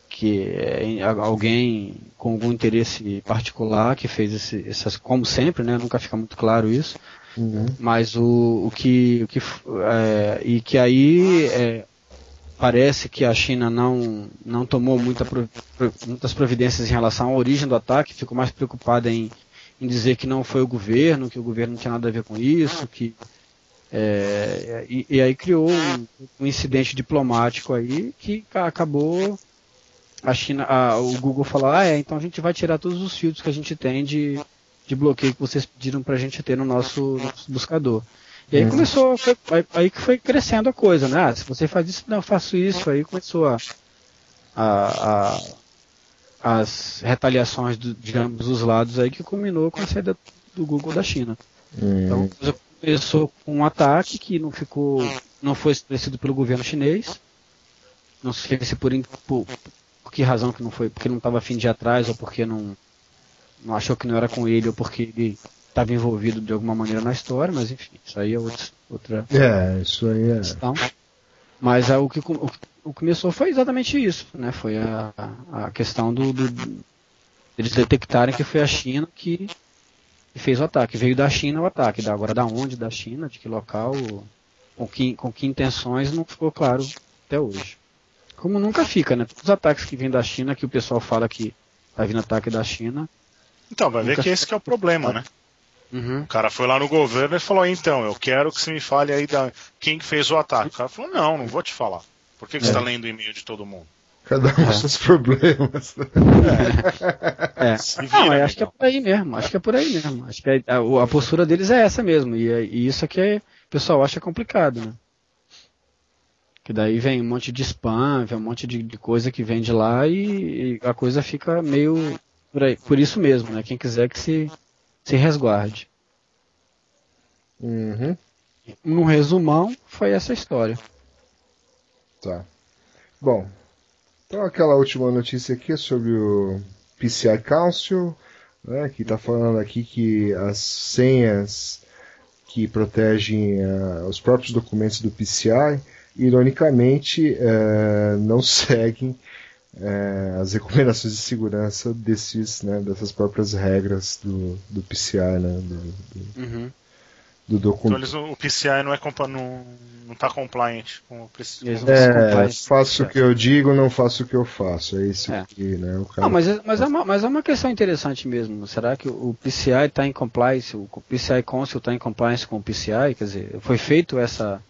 que é, alguém com algum interesse particular que fez esse, essas, como sempre, né? Nunca fica muito claro isso. Uhum. Mas o, o que, o que é, e que aí é, parece que a China não, não tomou muita muitas providências em relação à origem do ataque, ficou mais preocupada em, em dizer que não foi o governo, que o governo não tinha nada a ver com isso, que é, e, e aí criou um, um incidente diplomático aí que ca- acabou a China, a- o Google falar, ah é, então a gente vai tirar todos os filtros que a gente tem de, de bloqueio que vocês pediram pra gente ter no nosso, nosso buscador. E aí Uhum. começou, foi, aí, aí que foi crescendo a coisa, né? Ah, se você faz isso, não, eu faço isso. Aí começou a, a, a- as retaliações do- de ambos os lados aí que culminou com a saída do Google da China. Então Hum, coisa começou com um ataque que não ficou, não foi estabelecido pelo governo chinês. Não sei se por, por, por que razão que não foi, porque não estava afim de ir atrás ou porque não, não achou que não era com ele ou porque ele estava envolvido de alguma maneira na história, mas enfim, isso aí é outro- outra é, isso aí é. questão. Mas o, que, o, o começou foi exatamente isso, né? Foi a, a questão do, do- eles detectarem que foi a China que, que fez o ataque. Veio da China o ataque. Da- Agora da onde da China, de que local, com que, com que intenções não ficou claro até hoje. Como nunca fica, né? Todos os ataques que vêm da China, que o pessoal fala que tá vindo ataque da China. Então, vai ver que esse que é o problema, né? Uhum. O cara foi lá no governo e falou, então, eu quero que você me fale aí da quem que fez o ataque. O cara falou, não, não vou te falar. Por que, que você É. está lendo o e-mail de todo mundo? Cada um com seus problemas. É. Não, vira, eu acho que é por aí mesmo. Acho que é por aí mesmo. Acho que a, a- a postura deles é essa mesmo. E, é- e isso é que é- o pessoal acha complicado, né? Que daí vem um monte de spam, vem um monte de, de coisa que vem de lá e, e a coisa fica meio por, aí, por isso mesmo, né? Quem quiser que se, se resguarde. Uhum, No resumão, foi essa história. tá. Bom, então aquela última notícia aqui é sobre o PCI Council, né, que está falando aqui que as senhas que protegem ah, os próprios documentos do PCI, ironicamente, eh, não seguem eh, as recomendações de segurança desses, né, dessas próprias regras do, do PCI, né, do, do, Uhum. do Então documento. eles, o PCI não, é compa- não, não tá compliant com o PCI. É, faço o que eu digo, não faço o que eu faço. É isso É. aqui, né? O cara... Não, mas, é- mas, é uma, mas é uma questão interessante mesmo. Será que o PCI está em compliance, o PCI Council está em compliance com o PCI? Quer dizer, foi feito essa,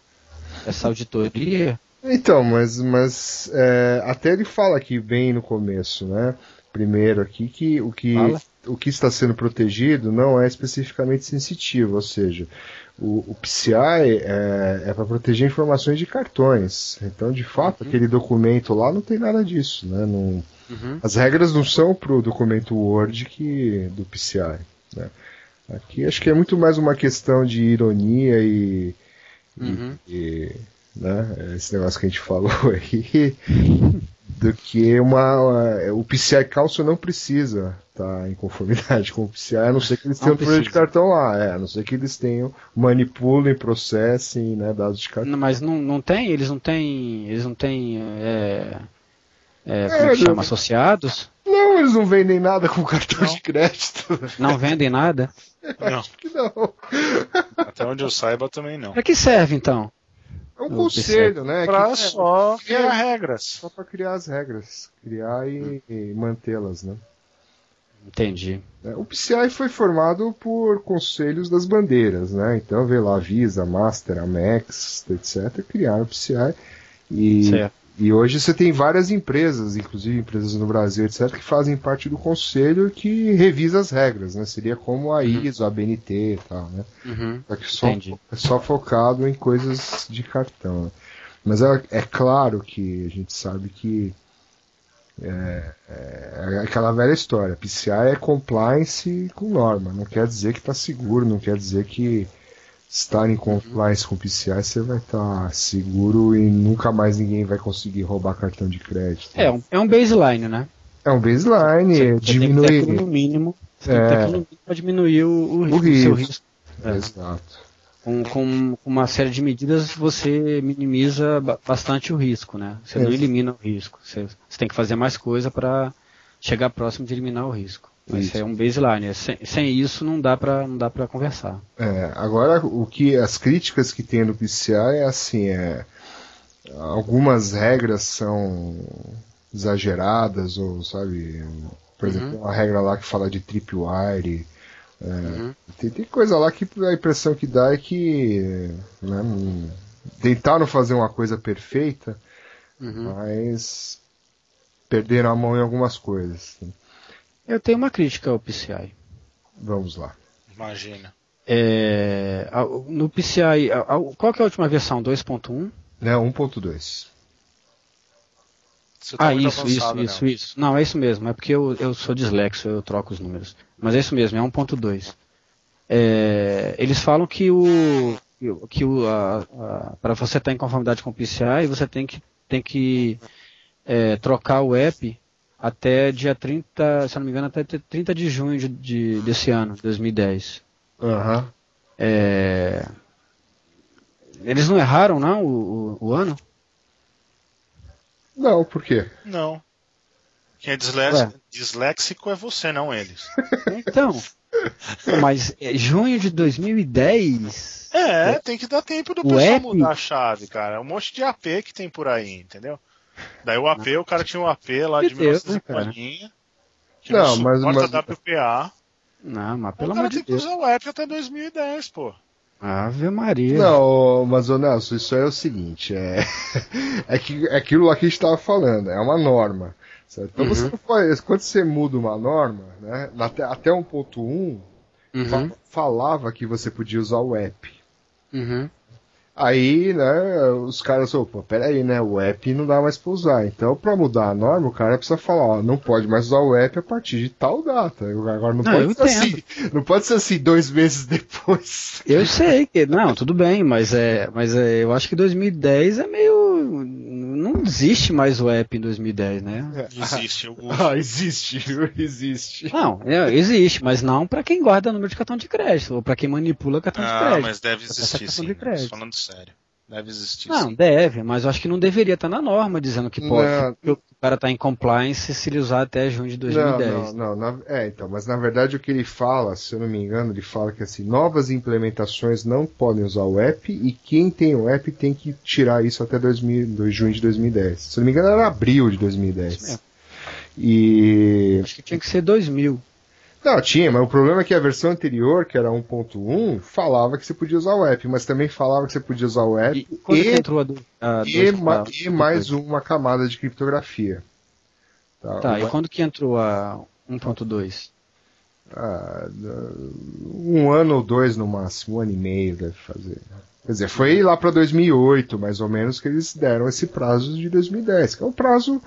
essa auditoria? Então, mas, mas é, até ele fala aqui bem no começo, né? Primeiro aqui que o que, Fala. o que está sendo protegido não é especificamente sensitivo, ou seja, o, o PCI é, é para proteger informações de cartões. Então, de fato, Uhum. aquele documento lá não tem nada disso, né? Não, As regras não são para o documento Word que do PCI. Né? Aqui acho que é muito mais uma questão de ironia e, Uhum. e, né, esse negócio que a gente falou aí, do que uma, uma- o PCI Council não precisa estar em conformidade com o PCI, a não ser que eles tenham problema de cartão lá, é, a não ser que eles tenham manipulem, processem né, dados de cartão. Não, Mas não, não tem, eles não têm, eles não têm, é, é, como É, que chama, não- associados? Não, eles não vendem nada com cartão Não. de crédito. Não vendem nada? Não, Que não. até onde eu saiba também não. Para que serve então? É um conselho, né? Pra que- só é, criar regras. Só para criar as regras, criar e, e mantê-las, né? Entendi. É, O PCI foi formado por conselhos das bandeiras, né? Então veio lá a Visa, Master, Amex, etc. Criaram o PCI e, Certo. E hoje você tem várias empresas, inclusive empresas no Brasil, etc. Que fazem parte do conselho que revisa as regras, né? Seria como a ISO, a BNT e tal, né? Uhum. Só que só, Entendi. é só focado em coisas de cartão. né? Mas é, é claro que a gente sabe que é, é aquela velha história. PCI é compliance com norma. Não quer dizer que está seguro, não quer dizer que estar em compliance com PCI você vai estar seguro e nunca mais ninguém vai conseguir roubar cartão de crédito. É, um, é um baseline, né? É um baseline, Você tem que ter aquilo diminui. no mínimo. É. no mínimo para diminuir o, o, O risco, o risco. É. Exato. Com, com uma série de medidas você minimiza ba- bastante o risco, né? Você não Isso. elimina o risco. Você, você tem que fazer mais coisa para chegar próximo de eliminar o risco. Mas Isso. é um baseline. Sem, sem isso não dá para não dá para conversar. É, agora o que as críticas que tem no PCI é assim, é algumas regras são exageradas ou sabe, por exemplo, tem uma regra lá que fala de tripwire, é, Uhum. tem, tem coisa lá que a impressão que dá é que né, tentaram fazer uma coisa perfeita, Uhum. mas perderam a mão em algumas coisas. Eu tenho uma crítica ao PCI. Vamos lá. Imagina. É, no PCI, qual que é a última versão? 2.1? Né, 1.2. Você tá Ah, muito isso, avançado, isso, isso, Léo. isso. Não, é isso mesmo. É porque eu, eu sou dislexo, eu troco os números. Mas é isso mesmo, é 1.2. É, eles falam que o que o para você estar em conformidade com o PCI, você tem que tem que é, trocar o app até dia 30, se eu não me engano, até 30 de junho de, de- desse ano, 2010. Aham. É, eles não erraram, não, o, o- o ano? Não, por quê? Não. Quem é disléxico, disléxico é você, não eles. Então, mas é junho de 2010. É, tem que dar tempo do O pessoal app- mudar a chave, cara. Um monte de AP que tem por aí, entendeu? Daí o AP, o cara tinha um AP lá De de Deus, né, 1950, que Não, não, mas- mas- WPA. Não, mas pelo o cara tem que usar o app até 2010, pô. Ave Maria. Não, mas ô Nelson, isso aí é o seguinte, é, é, que, é aquilo lá que a gente estava falando, é uma norma. certo? Então você não faz, quando você muda uma norma, né, até, até 1.1, fa- Uhum, falava que você podia usar o app. uhum. Aí, né, os caras falaram, pô, peraí, né, o app não dá mais pra usar. Então, pra mudar a norma, o cara precisa falar, ó, não pode mais usar o app a partir de tal data. Agora não, Não, pode ser assim, não pode ser assim dois meses depois. Eu sei que. Não, tudo bem, mas é. Mas é, eu acho que 2010 é meio. Não existe mais o app em 2010, né? Existe. O, Ah, existe, existe. Não, é, existe, mas não pra quem guarda número de cartão de crédito, ou pra quem manipula cartão de ah, crédito. mas deve existir sim. de crédito. Falando sério. Deve existir Não, sim. deve, mas eu acho que não deveria estar na norma dizendo que pode. Não. porque O cara tá em compliance se ele usar até junho de 2010. Não, não, não. na- é, então, mas na verdade o que ele fala, se eu não me engano, ele fala que assim, novas implementações não podem usar o app e quem tem o app tem que tirar isso até 2000, do junho de 2010. Se eu não me engano, era abril de Isso 2010. mesmo. E. Acho que tinha que ser 2000. Não, tinha, mas o problema é que a versão anterior, que era 1.1, falava que você podia usar o app, mas também falava que você podia usar o app E e, entrou a, do, a e, ma- e mais uma camada de criptografia. Tá, Tá, e quando que entrou a 1.2? Ah, um ano ou dois no máximo, um ano e meio deve fazer. Quer dizer, foi lá para 2008, mais ou menos, que eles deram esse prazo de 2010, que é um prazo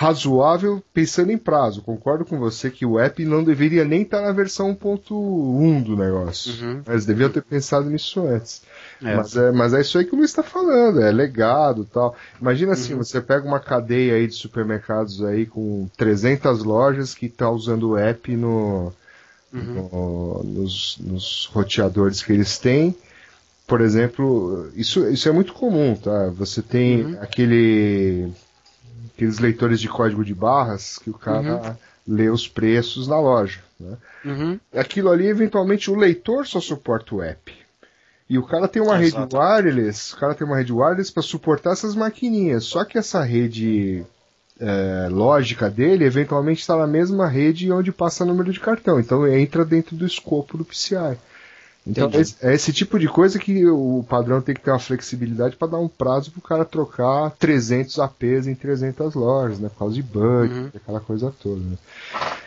razoável pensando em prazo. Concordo com você que o app não deveria nem estar na versão 1.1 do negócio. Uhum. Eles deviam ter pensado nisso antes. É. Mas, é, mas é isso aí que o Luiz está falando, é legado tal. Imagina assim, Uhum. você pega uma cadeia aí de supermercados aí com 300 lojas que está usando o app no, Uhum. no- nos, nos roteadores que eles têm. Por exemplo, isso, isso é muito comum, tá? Você tem Uhum. aquele, aqueles leitores de código de barras que o cara lê os preços na loja. Né? Uhum. Aquilo ali, eventualmente, o leitor só suporta o app. E o cara tem uma rede Exatamente. wireless, o cara tem uma rede wireless para suportar essas maquininhas. Só que essa rede é, lógica dele, eventualmente está na mesma rede onde passa número de cartão. Então entra dentro do escopo do PCI. Então esse- é esse tipo de coisa que o padrão tem que ter uma flexibilidade para dar um prazo para o cara trocar 300 APs em 300 lojas, né? Por causa de bug, Uhum. aquela coisa toda. né?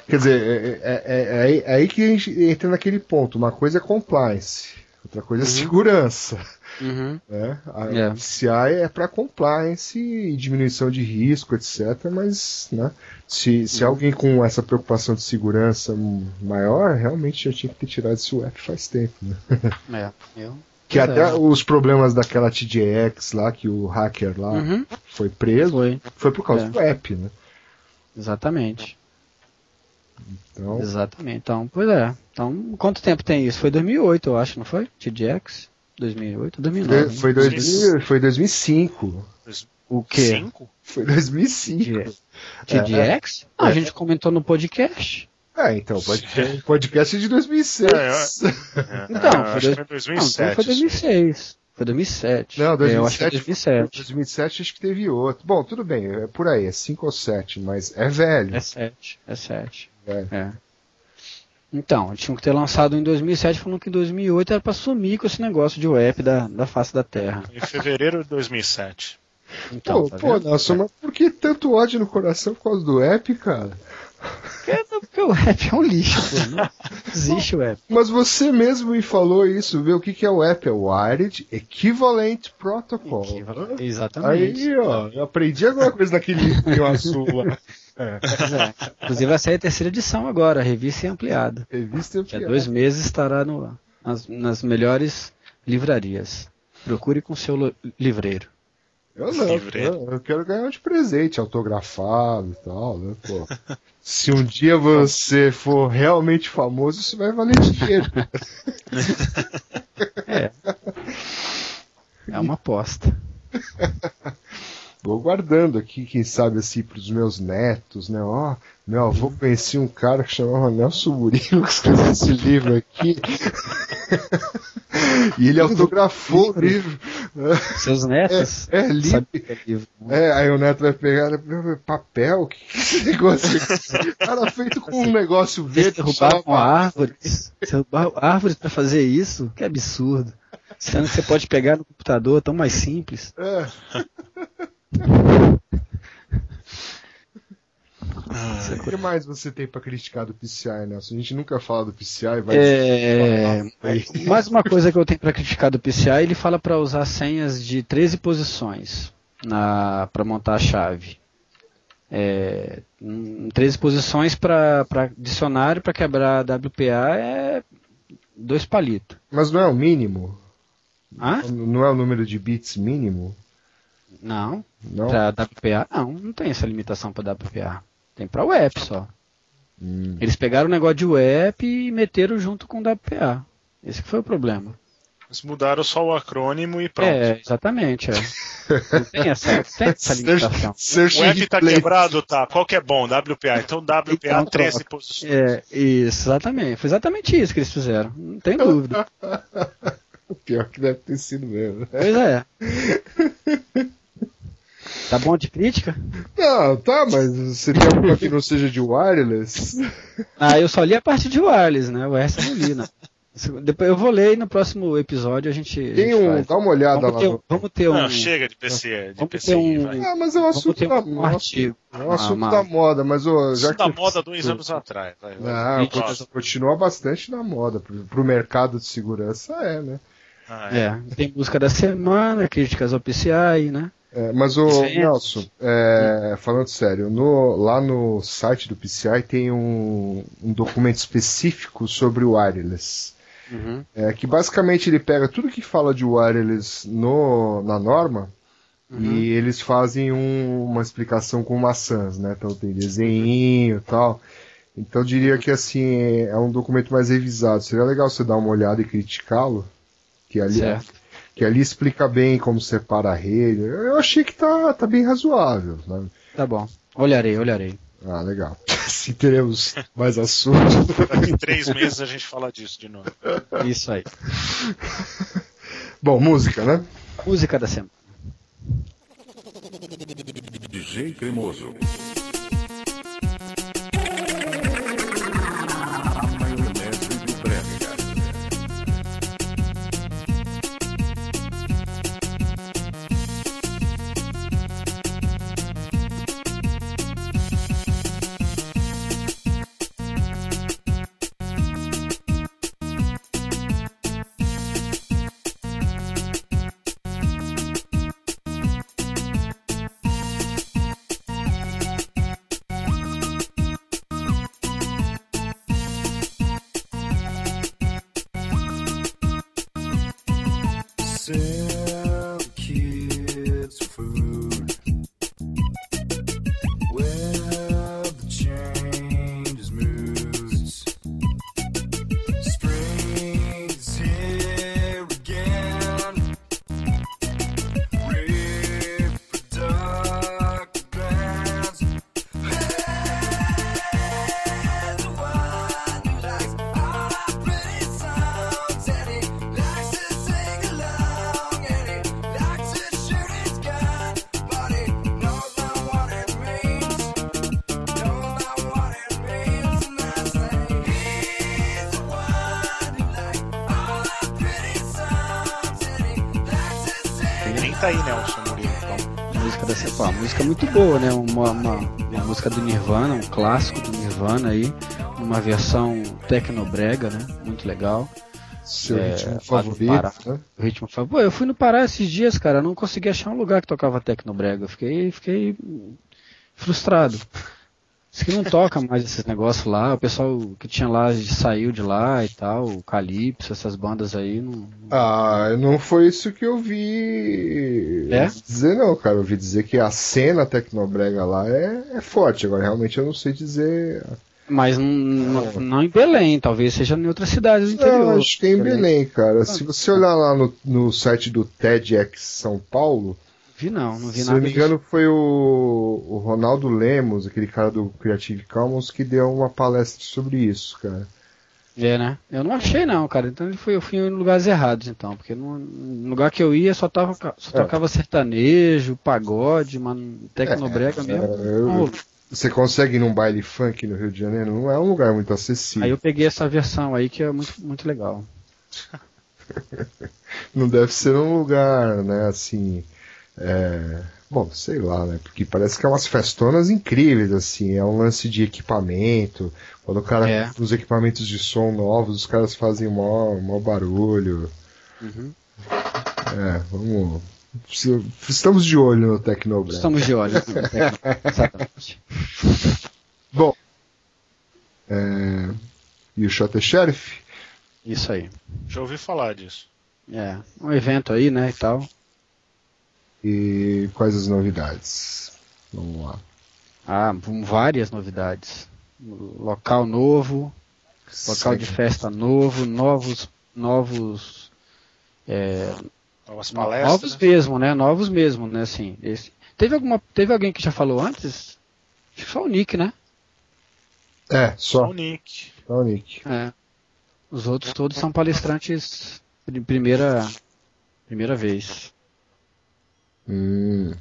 Quer dizer, é, é- é- é aí- é aí que a gente entra naquele ponto. Uma coisa é compliance, outra coisa é segurança. Uhum. Né? A É. PCI é para compliance e diminuição de risco, etc. Mas né, se, se alguém com essa preocupação de segurança maior, realmente já tinha que ter tirado esse app faz tempo. Né? É, eu. Que até é. os problemas daquela TJX lá, que o hacker lá Uhum. foi preso, Foi, foi por causa É. do app, né? exatamente. Então, Exatamente. Então, pois é. Então, quanto tempo tem isso? Foi 2008, eu acho, não foi? TDX? 2008 ou 2009? foi, foi, 2000, foi 2005. O quê? Cinco? Foi 2005. TDX? Ah, É. a gente comentou no podcast. É, então, podcast, podcast de 2006. É, Então, Ah, foi acho dois- que foi Não, 2007. então foi isso aí. 2006. Foi 2007. Não, É, eu 2007, acho que foi 2007. 2007 acho que teve outro. Bom, tudo bem, é por aí, é 5 ou 7, mas é velho. É 7. É 7. velho. É. Então, tinham que ter lançado em 2007, falando que em 2008 era pra sumir com esse negócio de web da, da face da Terra. Em fevereiro de 2007. Então, pô, tá pô? Nelson, mas por que tanto ódio no coração por causa do app, cara? Porque, porque o app é um lixo, pô. Não existe o app. Mas você mesmo me falou isso, viu? O que, que é o app? É o Wired Equivalent Protocol. Exatamente. Aí, ó, eu aprendi alguma coisa daquele livro azul lá. Pois é. Inclusive vai sair a terceira edição agora, a revista e ampliada. Revista Daqui a dois meses estará no, nas, nas melhores livrarias. Procure com seu livreiro. Eu não, Livreiro. eu, eu quero ganhar de presente, autografado e tal, né? Pô. Se um dia você for realmente famoso, isso vai valer dinheiro. É. É uma aposta. Vou guardando aqui, quem sabe assim, pros meus netos, né? Ó, meu avô conhecia um cara que chamava Nelson Murilo, que escreveu esse livro aqui. e ele autografou o livro. Seus netos? É, é livro. é livro. É, aí o neto vai pegar né, papel, que, que esse negócio aqui? Cara, feito com um negócio verde. derrubaram árvores. Você derrubaram árvores pra fazer isso? Que absurdo. Sendo que você pode pegar no computador, tão mais simples. É. O que mais você tem pra criticar do PCI, Nelson? A gente nunca fala do PCI, vai. É, mais uma coisa que eu tenho para criticar do PCI, ele fala para usar senhas de 13 posições para montar a chave. É, hum, 13 posições para dicionário para quebrar WPA é dois palitos. Mas não é o mínimo? Hã? Não é o número de bits mínimo? Não, Não? para WPA não, não tem essa limitação para WPA. Tem para web só. Hum. Eles pegaram o negócio de web e meteram junto com WPA. Esse que foi o problema. Eles mudaram só o acrônimo e pronto. É, exatamente. É. Não tem essa, tem essa limitação. Search O app tá replay. quebrado, tá? Qual que é bom? WPA. Então WPA Então, 13 troca. posições. É, isso, exatamente. Foi exatamente isso que eles fizeram. Não tem dúvida. Pior que deve ter sido mesmo. Pois é. Tá bom de crítica? Não, tá, mas você tem alguma que não seja de wireless? Ah, eu só li a parte de wireless, né? O resto eu não li, né? Depois eu vou ler e no próximo episódio a gente. a Tem gente um. faz. Dá uma olhada Vamos lá. ter, no- vamos ter um. Não, chega de PC, de Vamos PCI, ter um- vai. Ah, mas é um assunto da um moda. artigo. É um assunto uma- da moda, mas ô, já da que. moda dois anos atrás. Vai, vai. Não, Gente, continua- continua bastante na moda. Pro, pro mercado de segurança é, né? Ah, é. É, tem música da semana, críticas ao PCI, né? É, mas o é- Nelson, é, falando sério, no- lá no site do PCI tem um, um documento específico sobre o wireless. Uhum. É, que basicamente ele pega tudo que fala de wireless no, na norma e eles fazem um- uma explicação com maçãs, né? Então tem desenho e tal. Então eu diria que assim é, é um documento mais revisado. Seria legal você dar uma olhada e criticá-lo. Que ali, Certo. Que ali explica bem como separa a rede. Eu achei que tá, tá bem razoável. Né? Tá bom. Olharei, olharei. Ah, legal. Se teremos mais assuntos. Daqui três meses a gente fala disso de novo. Isso aí. Bom, música, né? Música da semana. DJ Cremoso. Uma música muito boa, né? Uma, uma, uma música do Nirvana, um clássico do Nirvana aí. uma versão tecnobrega, né? Muito legal. Seu É, ritmo favorito, né? Ritmo fa- Pô, eu fui no Pará esses dias, cara, não consegui achar um lugar que tocava tecnobrega. Fiquei, fiquei frustrado. Diz que não toca mais esses negócios lá. O pessoal que tinha lá saiu de lá e tal. O Calypso, essas bandas aí. Não... Ah, não foi isso que eu vi É? dizer, não, cara. Eu ouvi dizer que a cena tecnobrega lá é, é forte. Agora, realmente, eu não sei dizer. Mas não, não, não em Belém, talvez seja em outras cidades do interior. Não, acho que é em Belém, cara. Se você olhar lá no, no site do TEDx São Paulo, Vi não, não vi se nada. não me engano, foi o, o Ronaldo Lemos, aquele cara do Creative Commons, que deu uma palestra sobre isso, cara. É, né? Eu não achei não, cara. Então ele foi, eu fui em lugares errados, então. Porque no, no lugar que eu ia só, tava, só É. tocava sertanejo, pagode, mano, tecnobrega mesmo. É, eu- Não, Você consegue ir num baile funk no Rio de Janeiro? Não é um lugar muito acessível. Aí eu peguei essa versão aí que é muito, muito legal. Não deve ser um lugar, né, assim. É, Bom, sei lá, né? Porque parece que é umas festonas incríveis, assim. É um lance de equipamento. Quando o cara É. os equipamentos de som novos, os caras fazem mó, mó barulho. Uhum. É, vamos. Estamos de olho no Tecnobrand. Estamos de olho. no Tecno- Exatamente. Bom. É... E o Shot Sheriff? Isso aí. Já ouvi falar disso. É, um evento aí, né, e tal. E quais as novidades? Vamos lá. Ah, várias novidades. Local novo, local de Segue. festa novo, novos, novos, é, Novas novos palestras. mesmo, né, novos mesmo, né, assim. Esse, teve alguma, teve alguém que já falou antes? Acho que só o Nick, né? É, Só só, o Nick. só o Nick. É. Os outros todos são palestrantes de primeira, primeira vez. Hum.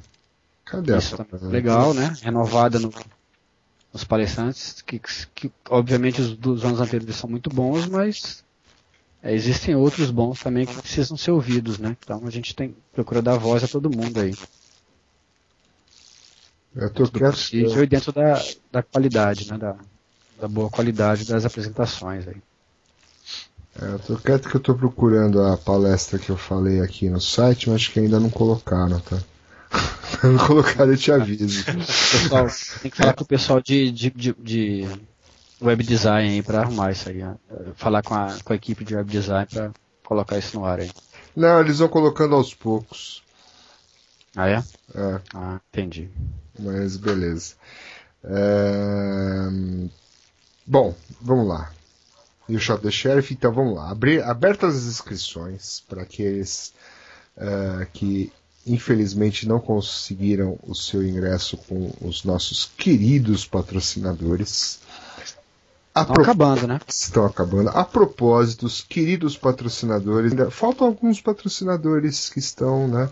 Cadê Isso a também é legal, né? Renovada no- nos palestrantes, que, que obviamente os dos anos anteriores são muito bons, mas é, existem outros bons também que precisam ser ouvidos, né? Então a gente tem procura dar voz a todo mundo aí. Eu tô Do possível e dentro da, da qualidade, né? Da, da boa qualidade das apresentações aí. É, eu tô quieto que eu tô procurando a palestra que eu falei aqui no site, mas acho que ainda não colocaram, tá? não colocaram, eu te aviso. Pessoal, tem que falar com o pessoal de, de, de, de web design aí para arrumar isso aí. né? Falar com a, com a equipe de web design para colocar isso no ar aí. Não, eles vão colocando aos poucos. Ah, é? É, Ah, entendi. mas beleza. É, Bom, vamos lá. E o Shot the Sheriff, então vamos lá. Abrir, abertas as inscrições para aqueles eh, que infelizmente não conseguiram o seu ingresso com os nossos queridos patrocinadores. A Estão pro- acabando, né? Estão acabando. A propósito, os queridos patrocinadores, ainda faltam alguns patrocinadores que estão, né?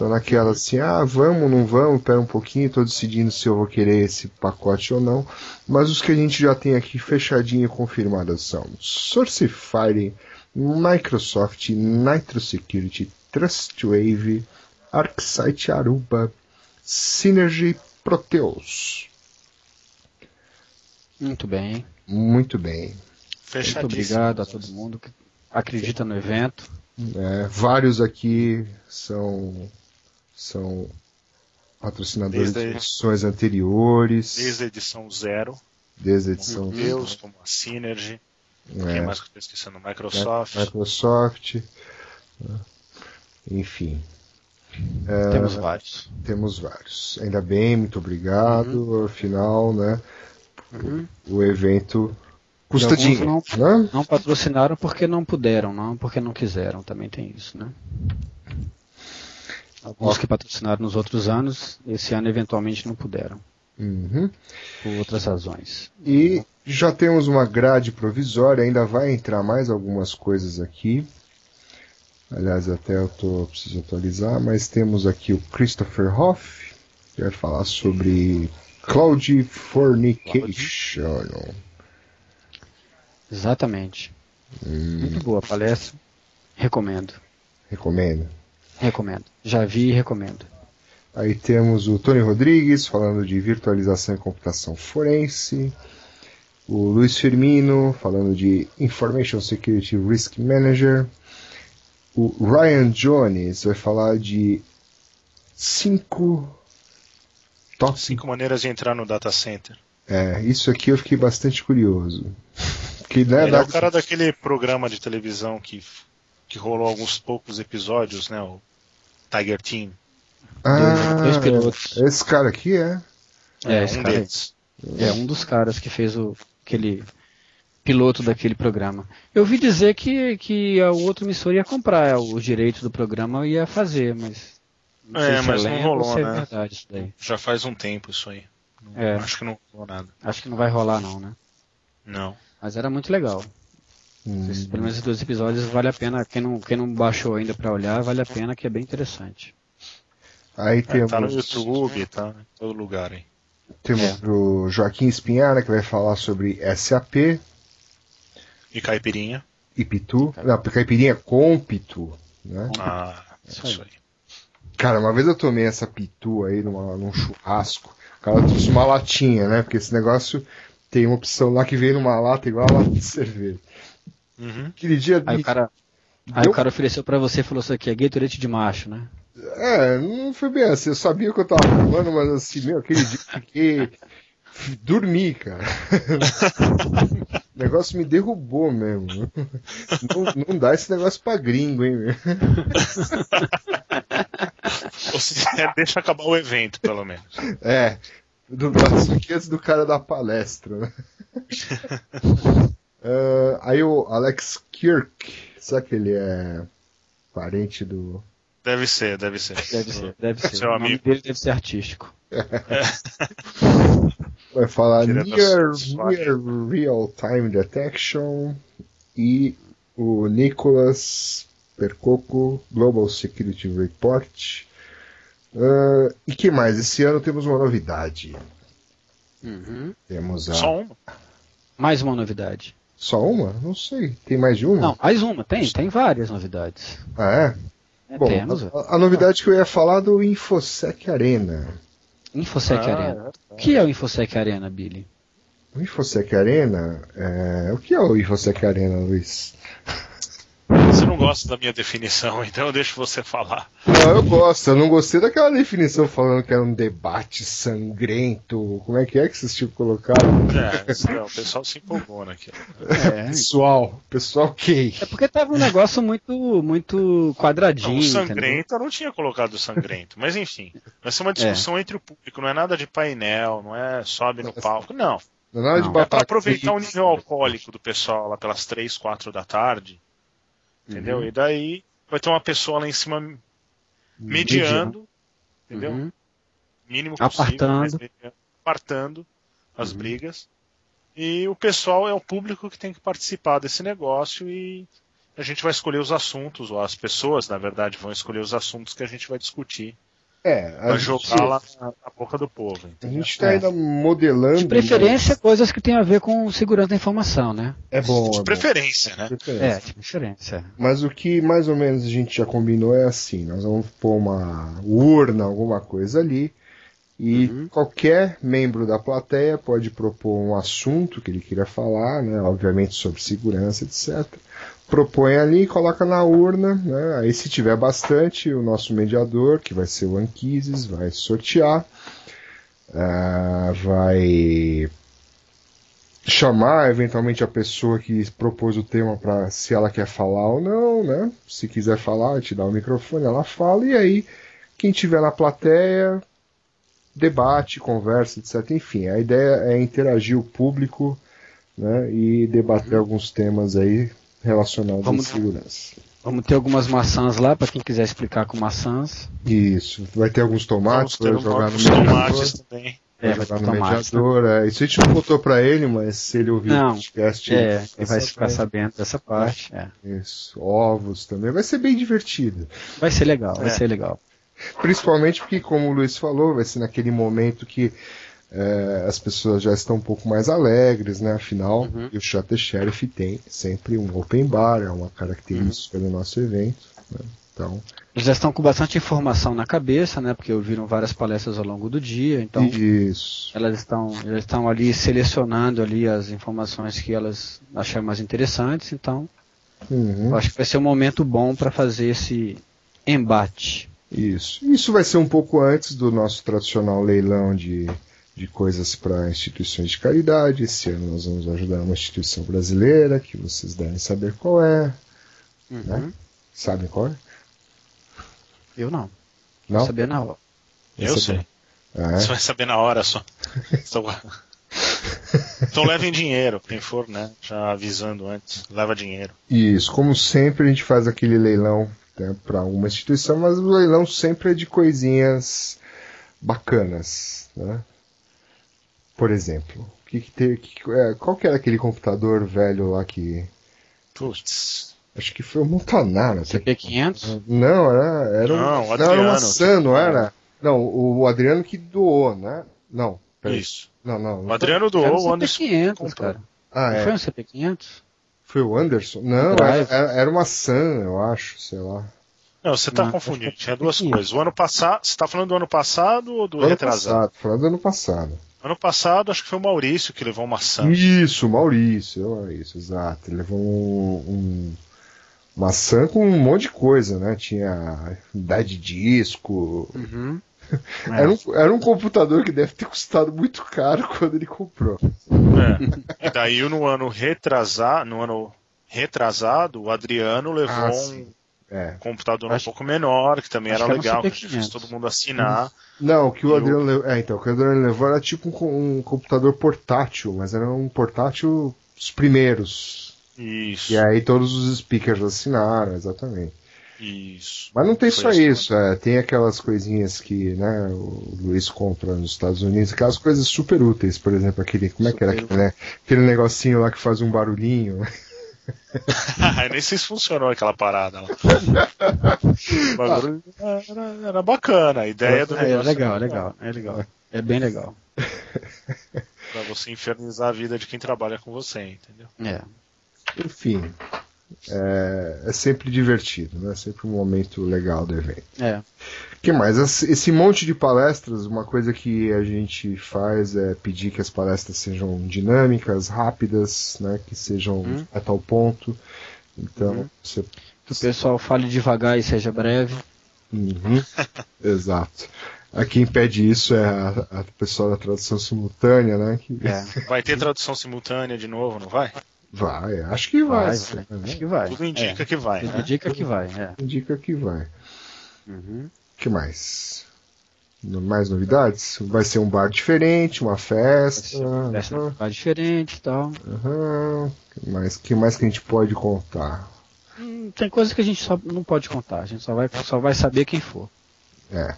Estão naquela assim, ah, vamos, não vamos, pera um pouquinho, estou decidindo se eu vou querer esse pacote ou não. Mas os que a gente já tem aqui fechadinho e confirmados são Sourcefire, Microsoft, Nitro Security, Trustwave, ArcSight Aruba, Synergy Proteus. Muito bem. Muito bem. Muito Fechadíssimo. obrigado a todo mundo que acredita no evento. É, vários aqui são, são patrocinadores Desde- de edições anteriores, Desde a edição zero. desde a edição Uhum. Deus, como a Synergy. é, Quem mais que eu tô esquecendo? Microsoft. Microsoft, né? enfim. É, Temos vários. temos vários. Ainda bem, muito obrigado. Afinal, né, Uhum. o evento custa dinheiro, né? Não patrocinaram porque não puderam, não porque não quiseram. Também tem isso, né? Alguns que patrocinaram nos outros anos, esse ano eventualmente não puderam, Uhum. por outras razões. E já temos uma grade provisória, ainda vai entrar mais algumas coisas aqui. Aliás, até eu tô, preciso atualizar, mas temos aqui o Christopher Hoff, que vai falar sobre Cloud Fornication. Exatamente. Hum, Muito boa palestra. Recomendo. recomendo. Recomendo. Já vi e recomendo. Aí temos o Tony Rodrigues falando de virtualização e computação forense. o Luiz Firmino falando de Information Security Risk Manager. O Ryan Jones vai falar de cinco top Cinco maneiras de entrar no data center. É, isso aqui eu fiquei bastante curioso. Que, né, Ele é o cara daquele programa de televisão que, que rolou alguns poucos episódios, né? O Tiger Team. Ah, dois pilotos. esse cara aqui é. É, esse um cara deles. É um dos caras que fez o aquele piloto daquele programa. Eu ouvi dizer que, que a outra emissora ia comprar os direitos do programa e ia fazer, mas. É, sei se mas não rolou, é né? verdade isso daí. Já faz um tempo isso aí. Não- É. Acho que não rolou nada. Acho que não vai rolar não, né? Não. Mas era muito legal. Hum, Esses, pelo menos esses dois episódios vale a pena. Quem não, quem não baixou ainda pra olhar, vale a pena que é bem interessante. Aí É, temos, tá no YouTube, tá em todo lugar aí. temos É. o Joaquim Espinhara que vai falar sobre SAP E Caipirinha. e Pitu. Não, caipirinha com Pitu. Né? Ah, Isso isso aí. aí. Cara, uma vez eu tomei essa Pitu aí numa, num churrasco. O cara trouxe uma latinha, né? Porque esse negócio tem uma opção lá que vem numa lata igual a lata de cerveja. Uhum. Aquele dia Aí me o cara, aí deu- o cara ofereceu pra você e falou isso aqui é Gatorade de macho, né? É, não foi bem assim. Eu sabia o que eu tava falando, mas assim, meu, aquele dia eu fiquei. Dormi, cara. o negócio me derrubou mesmo. Não, não dá esse negócio pra gringo, hein, meu. Ou se é, deixa acabar o evento, pelo menos. É, do braço aqui antes do cara da palestra, né? Ah, aí o Alex Kirk, será que ele é parente do. Deve ser, deve ser. Deve ser, deve ser. Seu o nome amigo. dele deve ser artístico. Vai falar Tira da Near, near Real Time Detection e o Nicholas Percoco Global Security Report. Ah, e que mais? Esse ano temos uma novidade. Temos a. Só uma. Mais uma novidade. Só uma? Não sei. Tem mais de uma? Não, mais uma. Tem, tem várias novidades. Ah, é? É, Bom, a, a novidade que eu ia falar do Infosec Arena. Infosec Ah, Arena. O que é o Infosec Arena, Billy? O Infosec Arena. É... O que é o Infosec Arena, Luiz? Não gosta da minha definição, então eu deixo você falar. Não, eu gosto. Eu não gostei daquela definição falando que era um debate sangrento. Como é que é que vocês tinham colocado? É, não, o pessoal se empolgou naquilo. É, Pessoal, pessoal que. é porque tava um negócio muito, muito Não, quadradinho. o entendeu? sangrento eu não tinha colocado sangrento, mas enfim, vai ser uma discussão entre o público, não é nada de painel, não é sobe no palco, não. Não é nada de Não. É para batata aproveitar o nível alcoólico do pessoal lá pelas 3, 4 da tarde, entendeu? Uhum. E daí vai ter uma pessoa lá em cima mediando, entendeu? Uhum. Mínimo possível, Apartando. mediando, apartando as Uhum. brigas. E o pessoal é o público que tem que participar desse negócio e a gente vai escolher os assuntos, ou as pessoas, na verdade, vão escolher os assuntos que a gente vai discutir. É, a jogar lá na, na boca do povo. a entendeu? gente tá É. ainda modelando. De preferência, coisas que tem a ver com segurança da informação, né? É bom. De é bom. preferência, né? Preferência. É, de preferência. Mas o que mais ou menos a gente já combinou é assim: nós vamos pôr uma urna, alguma coisa ali, e Uhum. qualquer membro da plateia pode propor um assunto que ele queira falar, né, obviamente sobre segurança, etc. Propõe ali, coloca na urna, né, aí se tiver bastante, o nosso mediador, que vai ser o Anquises, vai sortear, ah, vai chamar eventualmente a pessoa que propôs o tema para se ela quer falar ou não, né? Se quiser falar, te dá o microfone, ela fala e aí quem tiver na plateia debate, conversa, etc. Enfim, a ideia é interagir o público, né? E debater alguns temas aí relacionados Vamos- à segurança. Vamos ter algumas maçãs lá, para quem quiser explicar com maçãs. Isso, vai ter alguns tomates para um jogar no mediador. tomates também. É, Vai jogar no né? mediador. é. Isso a gente não contou para ele, mas se ele ouvir Não, o podcast, É, ele ele vai ficar sabendo dessa parte. É. Isso, ovos também. Vai ser bem divertido. Vai ser legal, vai É. ser legal. Principalmente porque, como o Luiz falou, vai ser naquele momento que é, as pessoas já estão um pouco mais alegres, né? Afinal, Uhum. o Shot Sheriff tem sempre um open bar, é uma característica do nosso evento. né? Então, Eles já estão com bastante informação na cabeça, né? Porque ouviram várias palestras ao longo do dia, então isso. elas estão, elas estão ali selecionando ali as informações que elas acharam mais interessantes, então Uhum. acho que vai ser um momento bom para fazer esse embate. Isso. Isso vai ser um pouco antes do nosso tradicional leilão de, de coisas para instituições de caridade. Esse ano nós vamos ajudar uma instituição brasileira, que vocês devem saber qual é. Né? Sabem qual é? Eu não. Não? Vou saber na hora. Eu Essa sei. Ah, é? Você vai saber na hora só. Então, então levem dinheiro, quem for, né? Já avisando antes. Leva dinheiro. Isso, como sempre a gente faz aquele leilão né, para uma instituição, mas o leilão sempre é de coisinhas bacanas, né? Por exemplo, o que que tem, que- é, qual que era aquele computador velho lá que Putz. acho que foi o Montanaro, até CP500? Não, era, era, um, Não, o não, era uma Adriano, Sun, não era? Não, o Adriano que doou, né? Não, peraí. Isso. Não, não. O Adriano Era doou, o Anderson. CP500, comprou. cara. Ah, Não é. foi um CP500? Foi o Anderson? Não, era, era- era uma Sun, eu acho, sei lá. Não, você tá Não, confundindo. Tinha é duas coisas. O ano passado. Você tá falando do ano passado ou do ano retrasado? passado, falando do ano passado. Ano passado, acho que foi o Maurício que levou uma maçã. Isso, Maurício, Maurício, exato. Ele levou um, um maçã com um monte de coisa, né? Tinha idade de disco. Uhum. Era, um, era um computador que deve ter custado muito caro quando ele comprou. É. E daí no ano retrasado, no ano retrasado, o Adriano levou Ah, um sim. É. computador Acho- um pouco menor, que também acho era que um legal, que CP500. fez todo mundo assinar. Não, o que o Adriano levou. É, então, o que o Adriano levou era tipo um, um computador portátil, mas era um portátil dos primeiros. Isso. E aí todos os speakers assinaram, exatamente. Isso. Mas não tem Foi só isso. isso, é, tem aquelas coisinhas que né, o Luiz compra nos Estados Unidos, aquelas coisas super úteis, por exemplo, aquele. Como é que era Super aquele, né? Aquele negocinho lá que faz um barulhinho. Nem sei se funcionou aquela parada lá. Era, era bacana, a ideia do É, negócio. legal, era legal, é legal. É bem legal. Pra você infernizar a vida de quem trabalha com você, entendeu? É. Enfim. É, é sempre divertido, né? Sempre um momento legal do evento. É. que mais? Esse monte de palestras, uma coisa que a gente faz é pedir que as palestras sejam dinâmicas, rápidas, né? Que sejam Uhum. a tal ponto. Então, você Que o pessoal fale devagar e seja breve. Uhum. Exato. A quem pede isso é a, a pessoa da tradução simultânea, né? Que É. Vai ter tradução simultânea de novo, não vai? vai, acho que vai. Vai, vai. Acho que vai. Tudo indica É. que vai, Tudo né? indica que vai, é. Indica que vai. Uhum. Que mais? Mais novidades? Vai ser um bar diferente, uma festa. Essa Aham, vai diferente e tal. aham. que mais? que mais que a gente pode contar? Hum, tem coisa que a gente só não pode contar. A gente só vai, só vai saber quem for. É.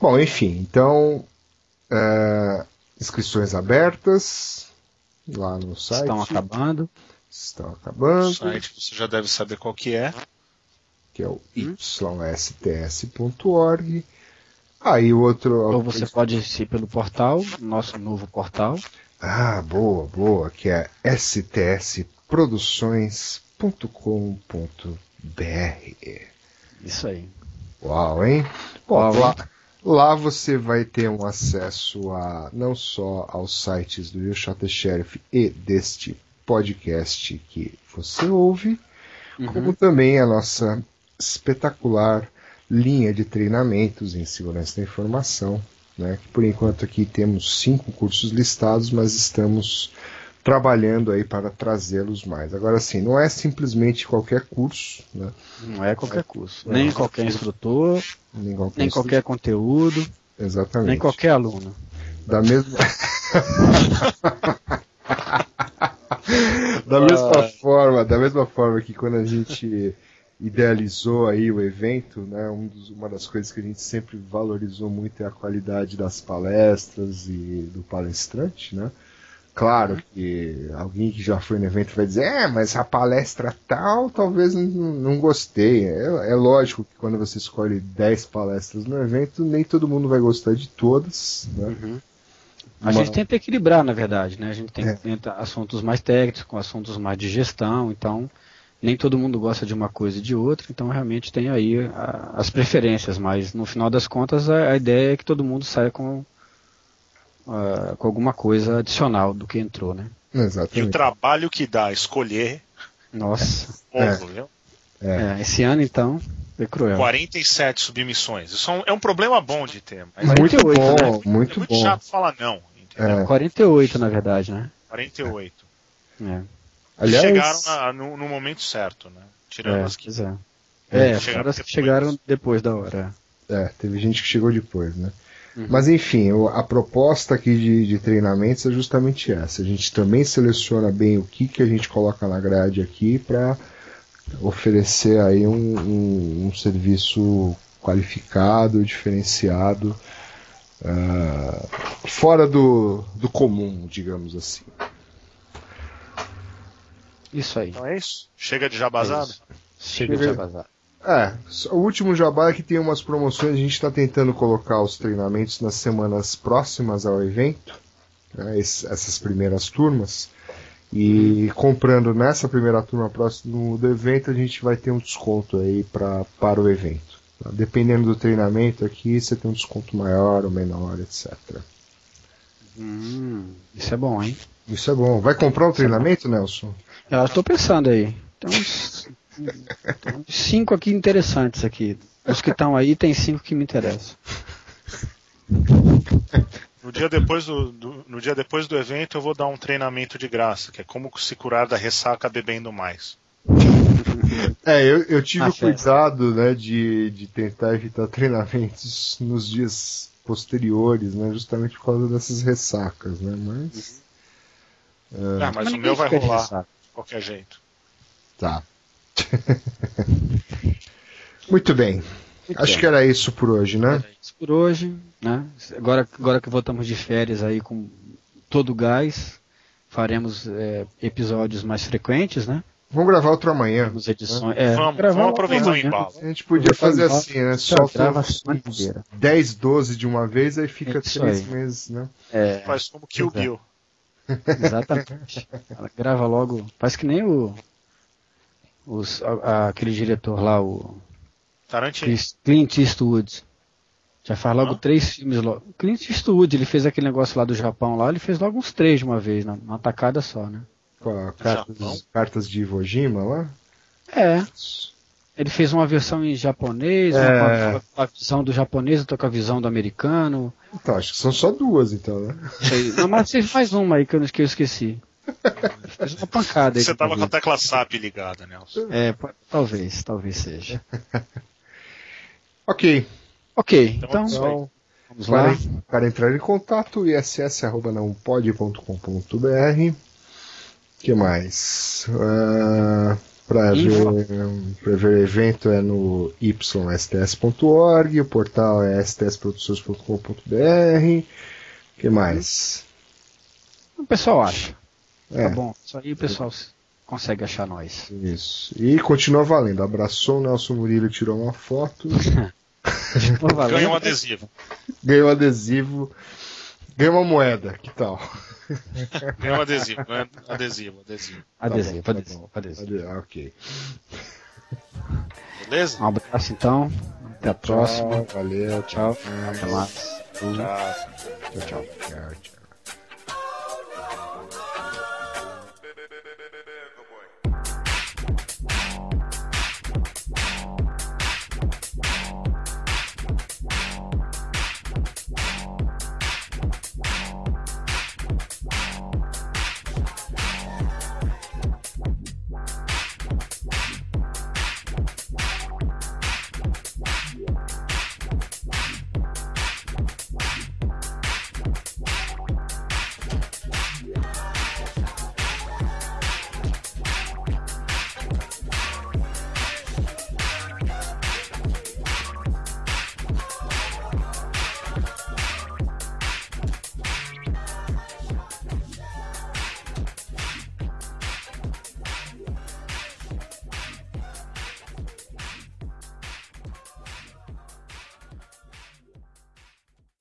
Bom, enfim, então é, inscrições abertas lá no site. Estão acabando. Estão acabando. O site você já deve saber qual que é. Que é o ysts.org. Aí o outro. Ou você pode ir pelo portal, nosso novo portal. Ah, boa, boa, que é stsproduções.com.br. Isso aí. Uau, hein? Bom, Uau, lá, lá você vai ter um acesso a não só aos sites do You Shot the Sheriff e deste podcast que você ouve, como também a nossa espetacular linha de treinamentos em segurança da informação. Né? que Por enquanto aqui temos cinco cursos listados, mas estamos trabalhando aí para trazê-los mais. Agora sim, não é simplesmente qualquer curso, né? Não é qualquer curso. Não. Nem qualquer instrutor, nem qualquer, nem qualquer conteúdo, exatamente. nem qualquer aluno. Da mesma. da mesma forma, da mesma forma que quando a gente idealizou aí o evento, né, um dos- uma das coisas que a gente sempre valorizou muito é a qualidade das palestras e do palestrante, né? Claro que alguém que já foi no evento vai dizer, é, mas a palestra tal, talvez não, não gostei. É, é lógico que quando você escolhe 10 palestras no evento, nem todo mundo vai gostar de todas, né? A gente tenta equilibrar, na verdade, né? A gente tem, É. tenta assuntos mais técnicos com assuntos mais de gestão, então nem todo mundo gosta de uma coisa e de outra, então realmente tem aí a- as preferências, mas no final das contas a, a ideia é que todo mundo saia com, ah, com alguma coisa adicional do que entrou, né? E o Exatamente. trabalho que dá escolher, Nossa, povo, viu? é, esse ano então foi cruel. 47 submissões. Isso é um, é um problema bom de ter. Mas Muito 48, bom, né? é muito muito bom. chato falar não. Entendeu? É. 48 na verdade, né? 48. É, Aliás, Chegaram na- no, no momento certo, né? Tirando é, as que é. É, É, chegaram depois. chegaram depois da hora. É, teve gente que chegou depois, né? Uhum. Mas enfim, a proposta aqui de, de treinamentos é justamente essa. A gente também seleciona bem o que, que a gente coloca na grade aqui para oferecer aí um, um- um serviço qualificado, diferenciado, ah, fora do, do comum, digamos assim. Isso aí. Então é isso. Chega de jabazada. É Chega de vazar. É, só- o último jabá é que tem umas promoções, a gente está tentando colocar os treinamentos nas semanas próximas ao evento, né, essas primeiras turmas, e comprando nessa primeira turma próximo do evento, a gente vai ter um desconto aí pra, para o evento. tá? Dependendo do treinamento aqui, você tem um desconto maior ou menor, etc. Hum, isso é bom, hein? Isso é bom. Vai comprar um treinamento, Nelson? Eu estou pensando aí. Tem uns, tem uns cinco aqui interessantes aqui. Os que estão aí tem cinco que me interessam. No dia, depois do, do- no dia depois do evento, eu vou dar um treinamento de graça, que é como se curar da ressaca bebendo mais. É, eu, eu tive Ah, o cuidado, né, de, de tentar evitar treinamentos nos dias posteriores, né, justamente por causa dessas ressacas, né, mas... Ah, mas o ninguém meu vai rolar, ressaca. Qualquer jeito. Tá. Muito bem. Muito Acho bem. que era isso por hoje, né? Era isso por hoje, né? Agora, agora que voltamos de férias aí com todo o gás, faremos é, episódios mais frequentes, né? Vamos gravar outro amanhã. Temos edições. É, Vamos, gravar vamos aproveitar o embalo. A gente podia fazer assim, né? Só uns semana inteira. 10, 12 de uma vez, aí fica Isso três aí. meses, né? É, Faz como Kill é. Bill. Exatamente. Ela grava logo. Faz que nem o. Os, a- a- aquele diretor lá, o Tarantino. Chris- Clint Eastwood. Já faz logo Hã? três filmes logo. Clint Eastwood, ele fez aquele negócio lá do Japão lá, ele fez logo uns três de uma vez, na- numa tacada só, né? Com a cartas, cartas de Iwo Jima lá. É. Ele fez uma versão em japonês, uma É. com a- com a visão do japonês, outra com a visão do americano. Então, acho que são só duas, então, né? Não, mas fez mais uma aí que eu, que eu esqueci. Fez uma pancada aí. Você tava com a tecla SAP ligada, Nelson. É, talvez, talvez seja. Ok. Ok, Então, então, vamos lá. para, para entrar em contato, iss.nãopode.com.br que mais? Ah, para ver, para ver o evento é no ysts.org, o portal é stsproduções.com.br que mais? O pessoal acha. É, Tá bom, isso aí o pessoal consegue achar nós. isso. E continua valendo. Abraçou o Nelson Murilo, tirou uma foto. Ganha um adesivo. ganhou um adesivo, ganhou uma moeda, que tal? Ganha um adesivo. Ganha adesivo, adesivo. Adesivo, Tá bom, tá adesivo, bom. adesivo. Ah, ok. Beleza? Um abraço então. Até a próxima. Tchau, valeu, tchau. Tchau. Até mais. Tchau. Tchau, tchau. tchau.